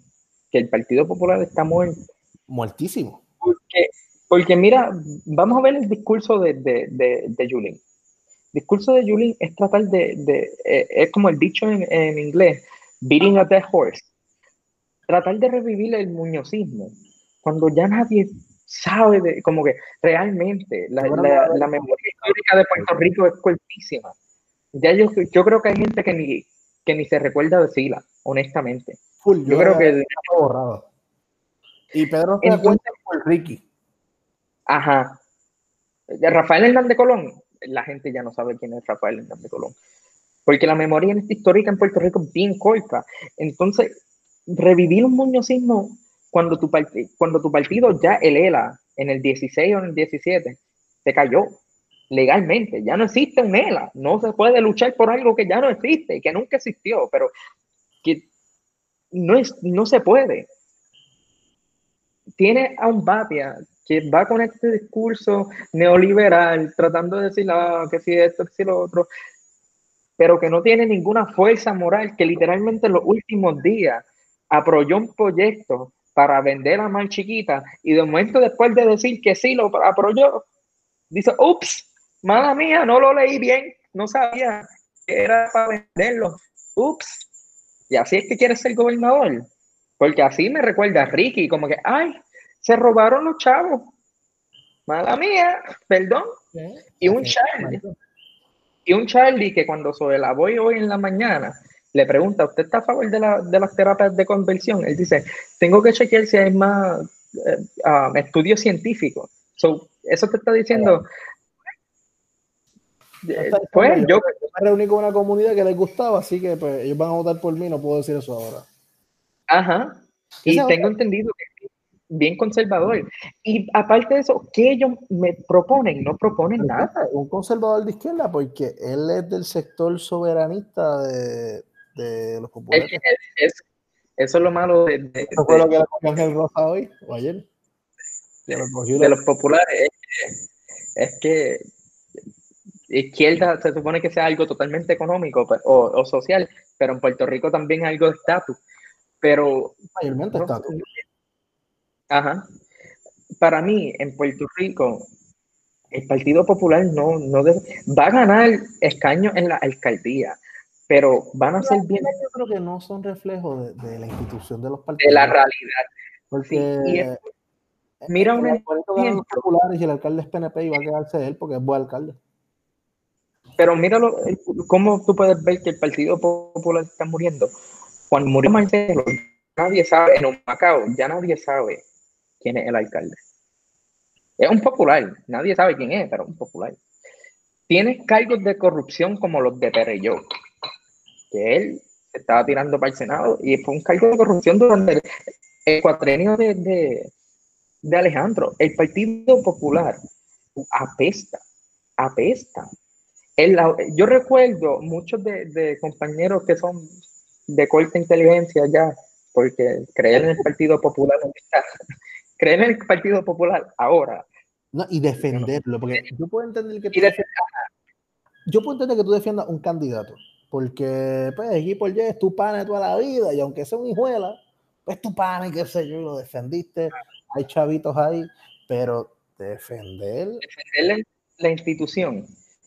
Speaker 2: que el Partido Popular está muerto.
Speaker 1: Muertísimo.
Speaker 2: Porque, porque mira, vamos a ver el discurso de, de, de, de Julien. Discurso de Julien es tratar de, de eh, es como el dicho en, en, inglés, beating a dead horse. Tratar de revivir el muñozismo, cuando ya nadie sabe, de, como que realmente la, la, la, memoria histórica de Puerto Rico es cortísima. Ya yo, yo creo que hay gente que ni, que ni se recuerda de Sila, honestamente. yo, creo que...
Speaker 1: Borrado. Y Pedro se cuenta por Ricky.
Speaker 2: Ajá. Rafael Hernández Colón, la gente ya no sabe quién es Rafael Hernández Colón. Porque la memoria histórica en Puerto Rico es bien corta. Entonces, revivir un muñozismo cuando tu, cuando tu partido ya, el ELA, en el 16 o en el 17, se cayó legalmente. Ya no existe un ELA. No se puede luchar por algo que ya no existe, que nunca existió, pero que no, es, no se puede. Tiene a un Batia que va con este discurso neoliberal, tratando de decir ah, que si esto, que si lo otro, pero que no tiene ninguna fuerza moral, que literalmente en los últimos días apoyó un proyecto para vender a más chiquita y de momento después de decir que sí lo apoyó, dice, ups, mala mía, no lo leí bien, no sabía que era para venderlo, ups, y así es que quiere ser gobernador, porque así me recuerda a Ricky, como que, ay, se robaron los chavos, mala mía, perdón, y un Charlie, y un Charlie que cuando sobre la voy hoy en la mañana, le pregunta, ¿usted está a favor de, la, de las terapias de conversión? Él dice, tengo que chequear si hay más eh, um, estudios científicos. eso te está diciendo...
Speaker 1: Eh, pues, yo, me reuní con una comunidad que les gustaba, así que pues, ellos van a votar por mí, no puedo decir eso ahora.
Speaker 2: Ajá. Y tengo entendido que bien conservador. Y aparte de eso, ¿qué ellos me proponen? No proponen nada.
Speaker 1: Un conservador de izquierda, porque él es del sector soberanista de, de los populares.
Speaker 2: eso es lo malo de,
Speaker 1: ¿Eso fue lo que Ángel Rosa hoy o ayer?
Speaker 2: De, los populares. Es, que izquierda se supone que sea algo totalmente económico pues, o, o social, pero en Puerto Rico también algo de estatus. Pero.
Speaker 1: Mayormente estatus.
Speaker 2: Ajá. Para mí, en Puerto Rico, el Partido Popular no, no debe, va a ganar escaños en la alcaldía, pero van a ser bien.
Speaker 1: Yo creo que no son reflejos de, la institución de los partidos.
Speaker 2: De la realidad. Porque mira un
Speaker 1: ejemplo. populares y el alcalde es PNP y va a quedarse él porque es buen alcalde.
Speaker 2: Pero míralo, cómo tú puedes ver que el Partido Popular está muriendo. Cuando murió Marcelo, nadie sabe, en un Macao, ya nadie sabe quién es el alcalde. Es un popular, nadie sabe quién es, pero un popular. Tiene cargos de corrupción como los de Pereyó que él estaba tirando para el Senado y fue un cargo de corrupción durante el, cuatrenio de, de, Alejandro. El Partido Popular apesta, apesta. El, yo recuerdo muchos de, de, compañeros que son de corta inteligencia ya, porque creer en el Partido Popular, creer en el Partido Popular ahora.
Speaker 1: No, y defenderlo, porque yo puedo entender que tú, defiendas, yo puedo entender que tú defiendas un candidato, porque pues aquí por es tu pana toda la vida, y aunque sea un hijuela, pues tu pana y qué sé yo, lo defendiste, hay chavitos ahí, pero defender...
Speaker 2: Defender la institución,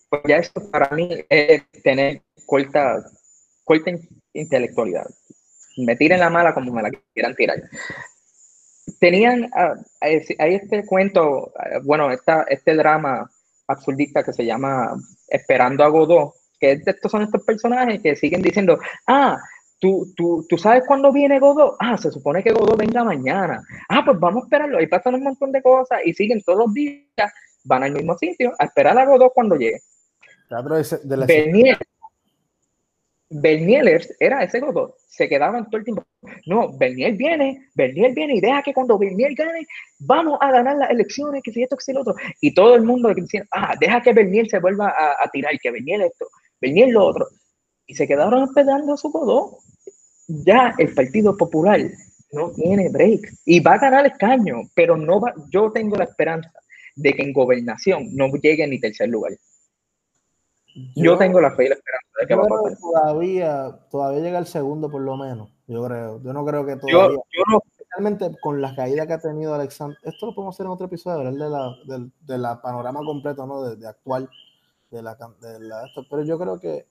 Speaker 2: pues ya eso para mí es tener corta, corta intelectualidad. Me tiren la mala como me la quieran tirar. Tenían, ah, hay este cuento, ah, bueno, esta, este drama absurdista que se llama Esperando a Godot, que estos son estos personajes que siguen diciendo, ah, ¿tú, tú, tú sabes cuándo viene Godot? Ah, se supone que Godot venga mañana. Ah, pues vamos a esperarlo. Y pasan un montón de cosas y siguen todos los días, van al mismo sitio a esperar a Godot cuando llegue. Bernier, era ese Godot, se quedaba en todo el tiempo. No, Bernier viene, Bernier viene y deja que cuando Bernier gane, vamos a ganar las elecciones, que si esto, que si lo otro. Y todo el mundo decía, ah, deja que Bernier se vuelva a, tirar, que Bernier esto, Bernier lo otro. Y se quedaron esperando a su Godot. Ya el Partido Popular no tiene break y va a ganar el escaño, pero no va, yo tengo la esperanza de que en gobernación no llegue ni tercer lugar. Yo, tengo la fe y la esperanza de que va a pasar.
Speaker 1: Todavía, todavía llega el segundo, por lo menos. Yo creo. Yo no creo que todavía. Yo, no. Especialmente con las caídas que ha tenido Alexander. Esto lo podemos hacer en otro episodio, de la, de, la panorama completo, ¿no? De, actual. De la, de la, esto. Pero yo creo que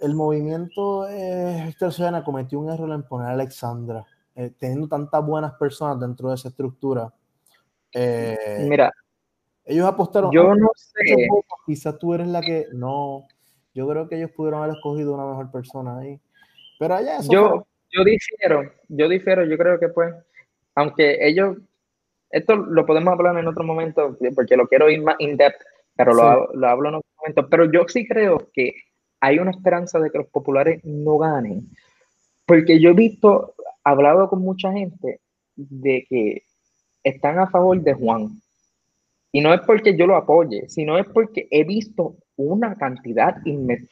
Speaker 1: el movimiento eh, Víctor Ciudadana cometió un error en poner a Alexandra. Eh, teniendo tantas buenas personas dentro de esa estructura.
Speaker 2: Eh, Mira,
Speaker 1: ellos apostaron.
Speaker 2: Yo no sé.
Speaker 1: Quizás tú eres la que. No. Yo creo que ellos pudieron haber escogido una mejor persona ahí. Pero allá eso
Speaker 2: Yo, yo difiero. Yo difiero. Yo creo que pues. Aunque ellos. Esto lo podemos hablar en otro momento. Porque lo quiero ir más in-depth. Pero lo, lo hablo en otro momento. Pero yo sí creo que hay una esperanza de que los populares no ganen. Porque yo he visto, hablado con mucha gente de que están a favor de Juan y no es porque yo lo apoye, sino es porque he visto una cantidad inmensa.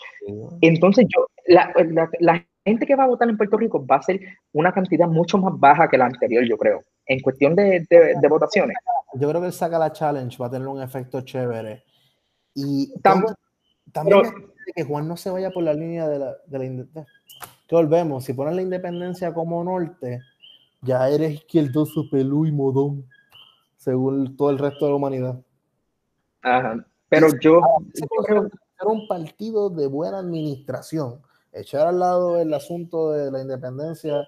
Speaker 2: Entonces yo, la, la, gente que va a votar en Puerto Rico va a ser una cantidad mucho más baja que la anterior, yo creo, en cuestión de, de, votaciones.
Speaker 1: Yo creo que el Saca la Challenge va a tener un efecto chévere. Y también, también que Juan no se vaya por la línea de la, de la que volvemos, si pones la independencia como norte, ya eres izquierdoso, pelú y modón según todo el resto de la humanidad.
Speaker 2: Ajá. Pero yo,
Speaker 1: creo que un partido de buena administración, echar al lado el asunto de la independencia.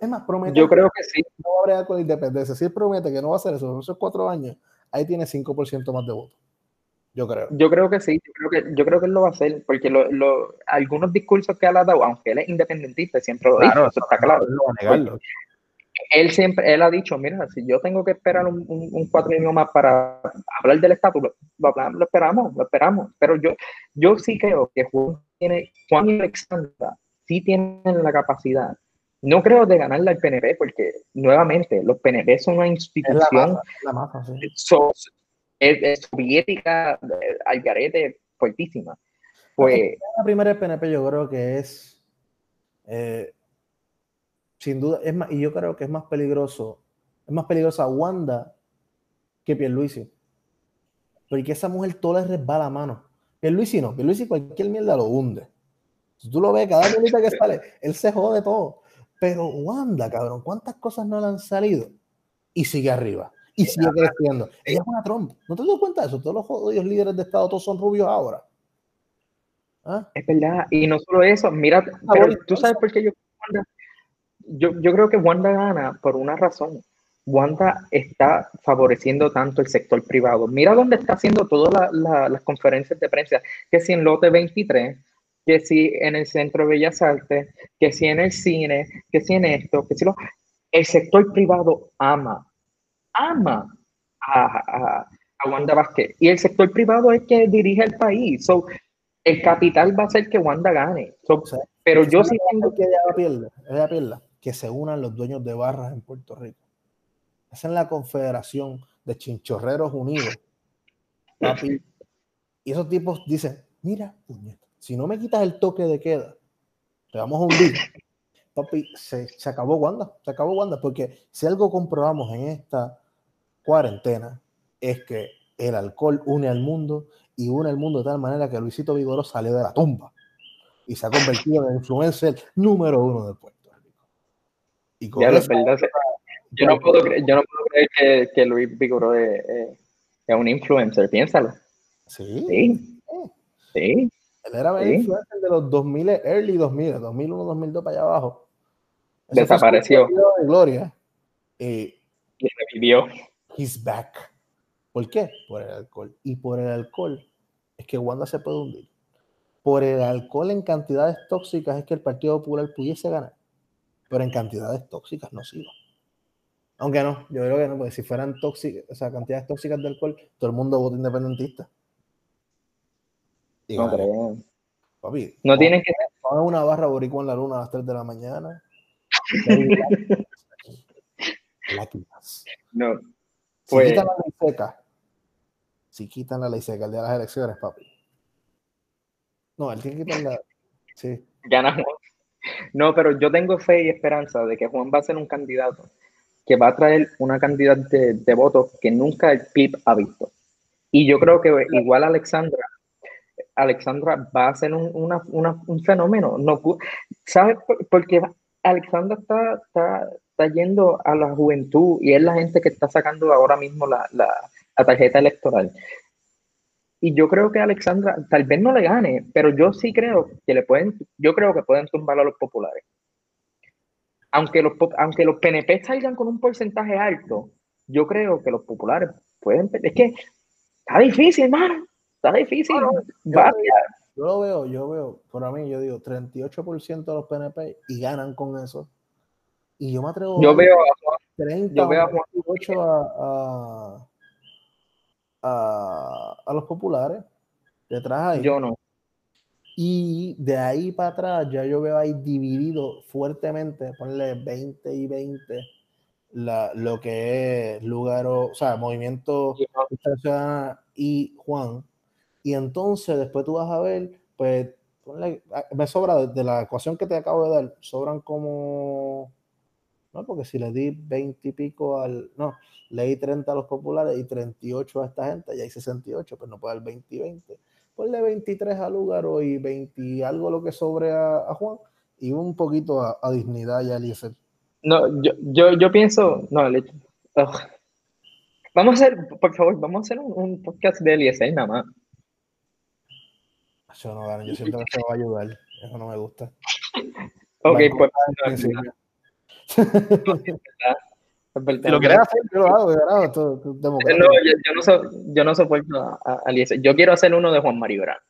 Speaker 1: Es más, promete.
Speaker 2: Yo creo que sí.
Speaker 1: No va a bregar con la independencia. Si él promete que no va a hacer eso en esos cuatro años, ahí tiene 5% más de votos. Yo creo.
Speaker 2: Yo creo que sí. Yo creo que, yo creo que él lo va a hacer. Porque lo, lo, algunos discursos que él ha dado, aunque él es independentista, siempre lo dice. Eso está claro. No va a negarlo él siempre, él ha dicho, mira, si yo tengo que esperar un, un, cuatro años más para hablar del estatus, lo, esperamos, lo esperamos. Pero yo, yo sí creo que Juan, tiene, Juan y Alexandra sí tienen la capacidad. No creo de ganarle al PNP, porque nuevamente los PNP son una institución es soviética, al garete, fuertísima. Pues,
Speaker 1: la primera del PNP yo creo que es eh, sin duda, es más, y yo creo que es más peligroso, es más peligrosa Wanda que Pierluisi. Porque esa mujer todo le resbala la mano. Pierluisi no, Pierluisi cualquier mierda lo hunde. Si tú lo ves, cada vez que sale, él se jode todo. Pero Wanda, cabrón, ¿cuántas cosas no le han salido? Y sigue arriba. Y sigue creciendo. Ella es una trompa. ¿No te das cuenta de eso? Todos los jodidos líderes de Estado, todos son rubios ahora.
Speaker 2: ¿Ah? Es verdad. Y no solo eso, mira, pero tú sabes por qué yo yo, yo creo que Wanda gana por una razón. Wanda está favoreciendo tanto el sector privado. Mira dónde está haciendo todas las conferencias de prensa, que si en Lote 23, que si en el Centro de Bellas Artes, que si en el cine, que si en esto, que si lo... El sector privado ama, ama a, a, Wanda Vázquez. Y el sector privado es que dirige el país. So, el capital va a ser que Wanda gane. pero yo sí tengo
Speaker 1: que ella pierda, ella pierda que se unan los dueños de barras en Puerto Rico. Esa es la confederación de chinchorreros unidos. *laughs* Y esos tipos dicen, mira, si no me quitas el toque de queda, te vamos a hundir. *laughs* papi, se, se acabó Wanda, se acabó Wanda, porque si algo comprobamos en esta cuarentena es que el alcohol une al mundo y une al mundo de tal manera que Luisito Vigoró salió de la tumba y se ha convertido en el influencer número uno del Rico. Y con
Speaker 2: Ya lo
Speaker 1: eso-
Speaker 2: verdad, yo no puedo creer, yo no puedo creer que, que Luis Vigoró es, es- un influencer, piénsalo.
Speaker 1: sí,
Speaker 2: Sí, sí.
Speaker 1: él era
Speaker 2: Sí.
Speaker 1: influencer de los 2000, early 2000, 2001, 2002 para allá abajo.
Speaker 2: Desapareció.
Speaker 1: de gloria. Y
Speaker 2: Y revivió.
Speaker 1: he's back. ¿Por qué? Por el alcohol. Y por el alcohol es que Wanda se puede hundir. Por el alcohol en cantidades tóxicas es que el Partido Popular pudiese ganar. Pero en cantidades tóxicas no sigo. Aunque no, yo creo que no, porque si fueran tóxicas, o sea, cantidades tóxicas de alcohol, todo el mundo vota independentista. Y
Speaker 2: No creo.
Speaker 1: Papi,
Speaker 2: No
Speaker 1: pon-
Speaker 2: tienen que
Speaker 1: pon una barra boricua en la luna a las 3 de la mañana. *laughs* La quitas.
Speaker 2: No.
Speaker 1: Si
Speaker 2: Pues-
Speaker 1: quitan la ley seca, si quitan la ley seca el día de las elecciones, papi. No, él tiene que quitar la. Sí.
Speaker 2: Gana Juan. No, pero yo tengo fe y esperanza de que Juan va a ser un candidato que va a traer una cantidad de, de votos que nunca el PIB ha visto. Y yo creo que igual Alexandra, Alexandra va a ser un, un fenómeno. No, ¿Sabes? Por- Porque Alexandra está, está, está yendo a la juventud y es la gente que está sacando ahora mismo la, la, la tarjeta electoral. Y yo creo que Alexandra tal vez no le gane, pero yo sí creo que le pueden, yo creo que pueden tumbar a los populares. Aunque los, aunque los PNP salgan con un porcentaje alto, yo creo que los populares pueden. Es que está difícil, hermano. Está difícil.
Speaker 1: Yo lo veo, yo veo, para mí, yo digo 38% de los PNP y ganan con eso. Y yo me atrevo
Speaker 2: yo
Speaker 1: a
Speaker 2: veo a Juan-
Speaker 1: 30
Speaker 2: yo veo a
Speaker 1: o 28 a, a, a, los populares. Detrás ahí.
Speaker 2: yo no.
Speaker 1: Y de ahí para atrás ya yo veo ahí dividido fuertemente, ponle 20 y 20, la, lo que es lugar, o sea, movimiento y Juan. Y entonces después tú vas a ver, pues, ponle- ah, me sobra de, de la ecuación que te acabo de dar, sobran como, no, porque si le di 20 y pico al, no, le di 30 a los populares y 38 a esta gente, ya hay 68, pues no puede dar 20 y 20 ponle 23 a Lugaro y 20 y algo lo que sobre a, a Juan y un poquito a, a Dignidad y a Eliezer.
Speaker 2: No, yo, yo, yo pienso, no, le- ugh. vamos a hacer, por favor, vamos a hacer un, un podcast de Eliezer nada más.
Speaker 1: Yo no yo siento que eso va a ayudar. Eso no me gusta.
Speaker 2: Ok, pues,
Speaker 1: Si lo hacer, yo lo hago.
Speaker 2: No, yo, yo no, so- yo no soporto a, a, a. Yo quiero hacer uno de Juan Mario Bravo.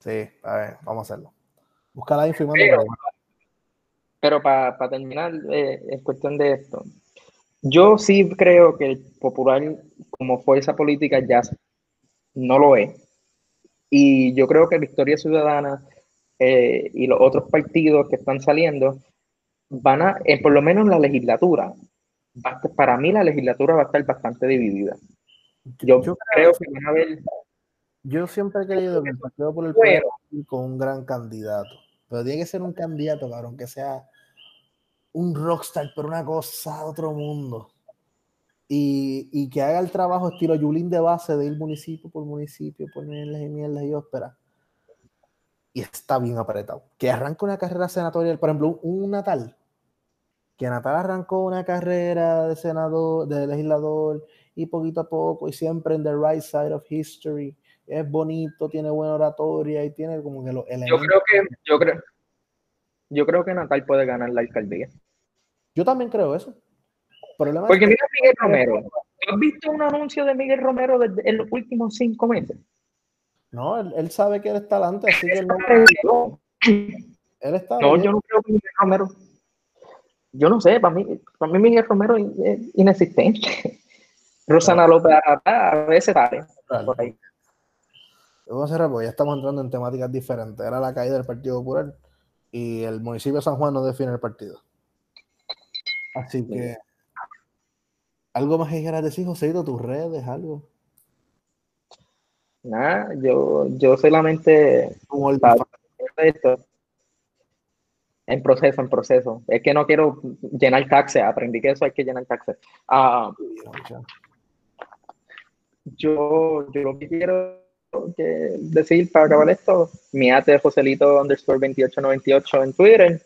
Speaker 1: Sí, a ver, vamos a hacerlo. Busca la info y
Speaker 2: Pero-. Pero para terminar, eh, en cuestión de esto, yo sí creo que el Popular como fuerza política ya no lo es. Y yo creo que Victoria Ciudadana eh, y los otros partidos que están saliendo van a, eh, por lo menos la legislatura, va para mí la legislatura va a estar bastante dividida. Yo,
Speaker 1: Yo
Speaker 2: creo que van a haber
Speaker 1: Yo siempre he creído que el Partido por el
Speaker 2: Bueno.
Speaker 1: Pueblo con un gran candidato. Pero tiene que ser un candidato, cabrón, que sea un rockstar, pero una cosa de otro mundo. Y, y que haga el trabajo estilo Yulín de base de ir municipio por municipio, ponerles y mierdas y ópera. Y está bien apretado. Que arranque una carrera senatorial, por ejemplo, un, un Natal. Que Natal arrancó una carrera de senador, de legislador, y poquito a poco, y siempre en the right side of history es bonito, tiene buena oratoria y tiene como que los
Speaker 2: Yo
Speaker 1: elementos.
Speaker 2: creo que, yo creo, yo creo que Natal puede ganar la alcaldía.
Speaker 1: Yo también creo eso. Problema es
Speaker 2: Porque
Speaker 1: que-
Speaker 2: mira Miguel Romero. ¿Tú has visto un anuncio de Miguel Romero desde- en los últimos cinco meses?
Speaker 1: no, él, él sabe que él está adelante, así que él, no- *laughs*
Speaker 2: No,
Speaker 1: él está
Speaker 2: no,
Speaker 1: bien.
Speaker 2: yo no creo que Miguel Romero. Yo no sé, para mí, para mí Miguel Romero es inexistente. *laughs* Rosana López Arata a veces sale por ahí.
Speaker 1: Vamos a cerrar porque ya estamos entrando en temáticas diferentes. Era la caída del Partido Popular y el municipio de San Juan no define el partido. Así que, ¿algo más que quieras decir, Joséito? ¿Tus redes, algo?
Speaker 2: Nada, yo, yo solamente
Speaker 1: Un all
Speaker 2: Pa-
Speaker 1: fan.
Speaker 2: esto. En proceso, en proceso. Es que no quiero llenar taxes. Aprendí que eso hay que llenar taxes. Ah, yo, yo lo que quiero decir para acabar esto, mi ate Joselito underscore 2898 en Twitter.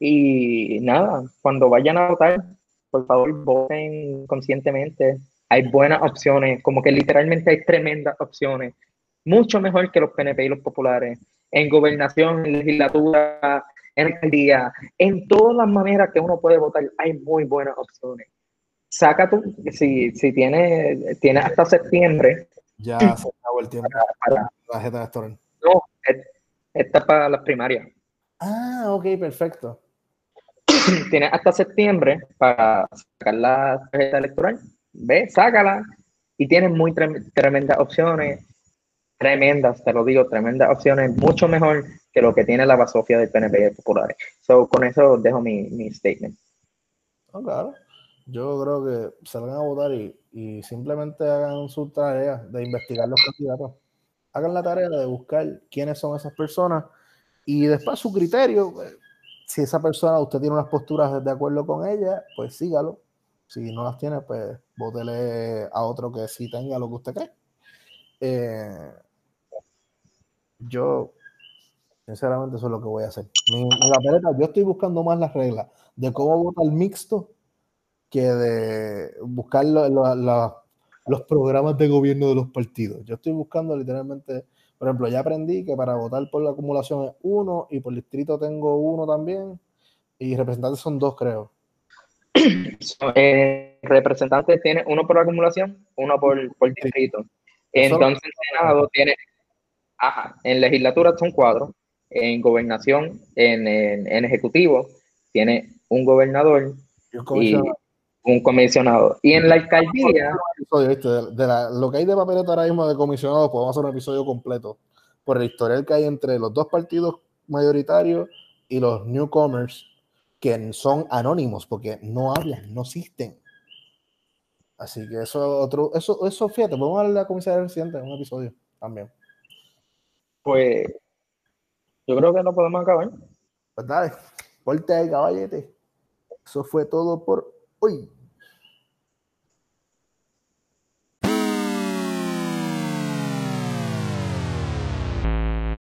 Speaker 2: Y nada, cuando vayan a votar, por favor, voten conscientemente. Hay buenas opciones, como que literalmente hay tremendas opciones. Mucho mejor que los PNP y los populares. En gobernación, en legislatura, en alcaldía, en todas las maneras que uno puede votar, hay muy buenas opciones. Saca tu, si, si tienes tiene hasta septiembre.
Speaker 1: Ya se acabó el tiempo.
Speaker 2: Para,
Speaker 1: tarjeta de
Speaker 2: No, esta es para las primarias.
Speaker 1: Ah, ok, perfecto. *clears throat*
Speaker 2: Tienes hasta septiembre para sacar la tarjeta electoral. Ve, sácala. Y tienes muy tremendas opciones. Tremendas, te lo digo, tremendas opciones. Mucho mejor que lo que tiene la basofia del PNP y Populares. So, con eso dejo mi, mi statement.
Speaker 1: Oh, claro. Yo creo que salgan a votar y, y simplemente hagan su tarea de investigar los candidatos. Hagan la tarea de buscar quiénes son esas personas y después su criterio. Pues, si esa persona, usted tiene unas posturas de acuerdo con ella, pues sígalo. Si no las tiene, pues votele a otro que sí tenga lo que usted cree. Eh, yo Sinceramente, eso es lo que voy a hacer. Mi, yo estoy buscando más las reglas de cómo vota el mixto que de buscar los programas de gobierno de los partidos. Yo estoy buscando literalmente, por ejemplo, ya aprendí que para votar por la acumulación es uno y por distrito tengo uno también y representantes son dos, creo. *clears throat*
Speaker 2: Eh, representantes tiene uno por acumulación, uno por, distrito. Entonces, en Senado tiene, ajá, en legislatura son cuatro en gobernación, en, en, ejecutivo, tiene un gobernador y un comisionado. Y en la alcaldía...
Speaker 1: De, lo que hay de papeleta ahora mismo de comisionados, podemos hacer un episodio completo por el historial que hay entre los dos partidos mayoritarios y los newcomers que son anónimos porque no hablan, no existen. Así que eso otro, eso, eso fíjate, podemos darle a la comisaría reciente en un episodio también.
Speaker 2: Pues yo creo que no podemos acabar.
Speaker 1: Pues dale, porte ahí, caballete. Eso fue todo por hoy.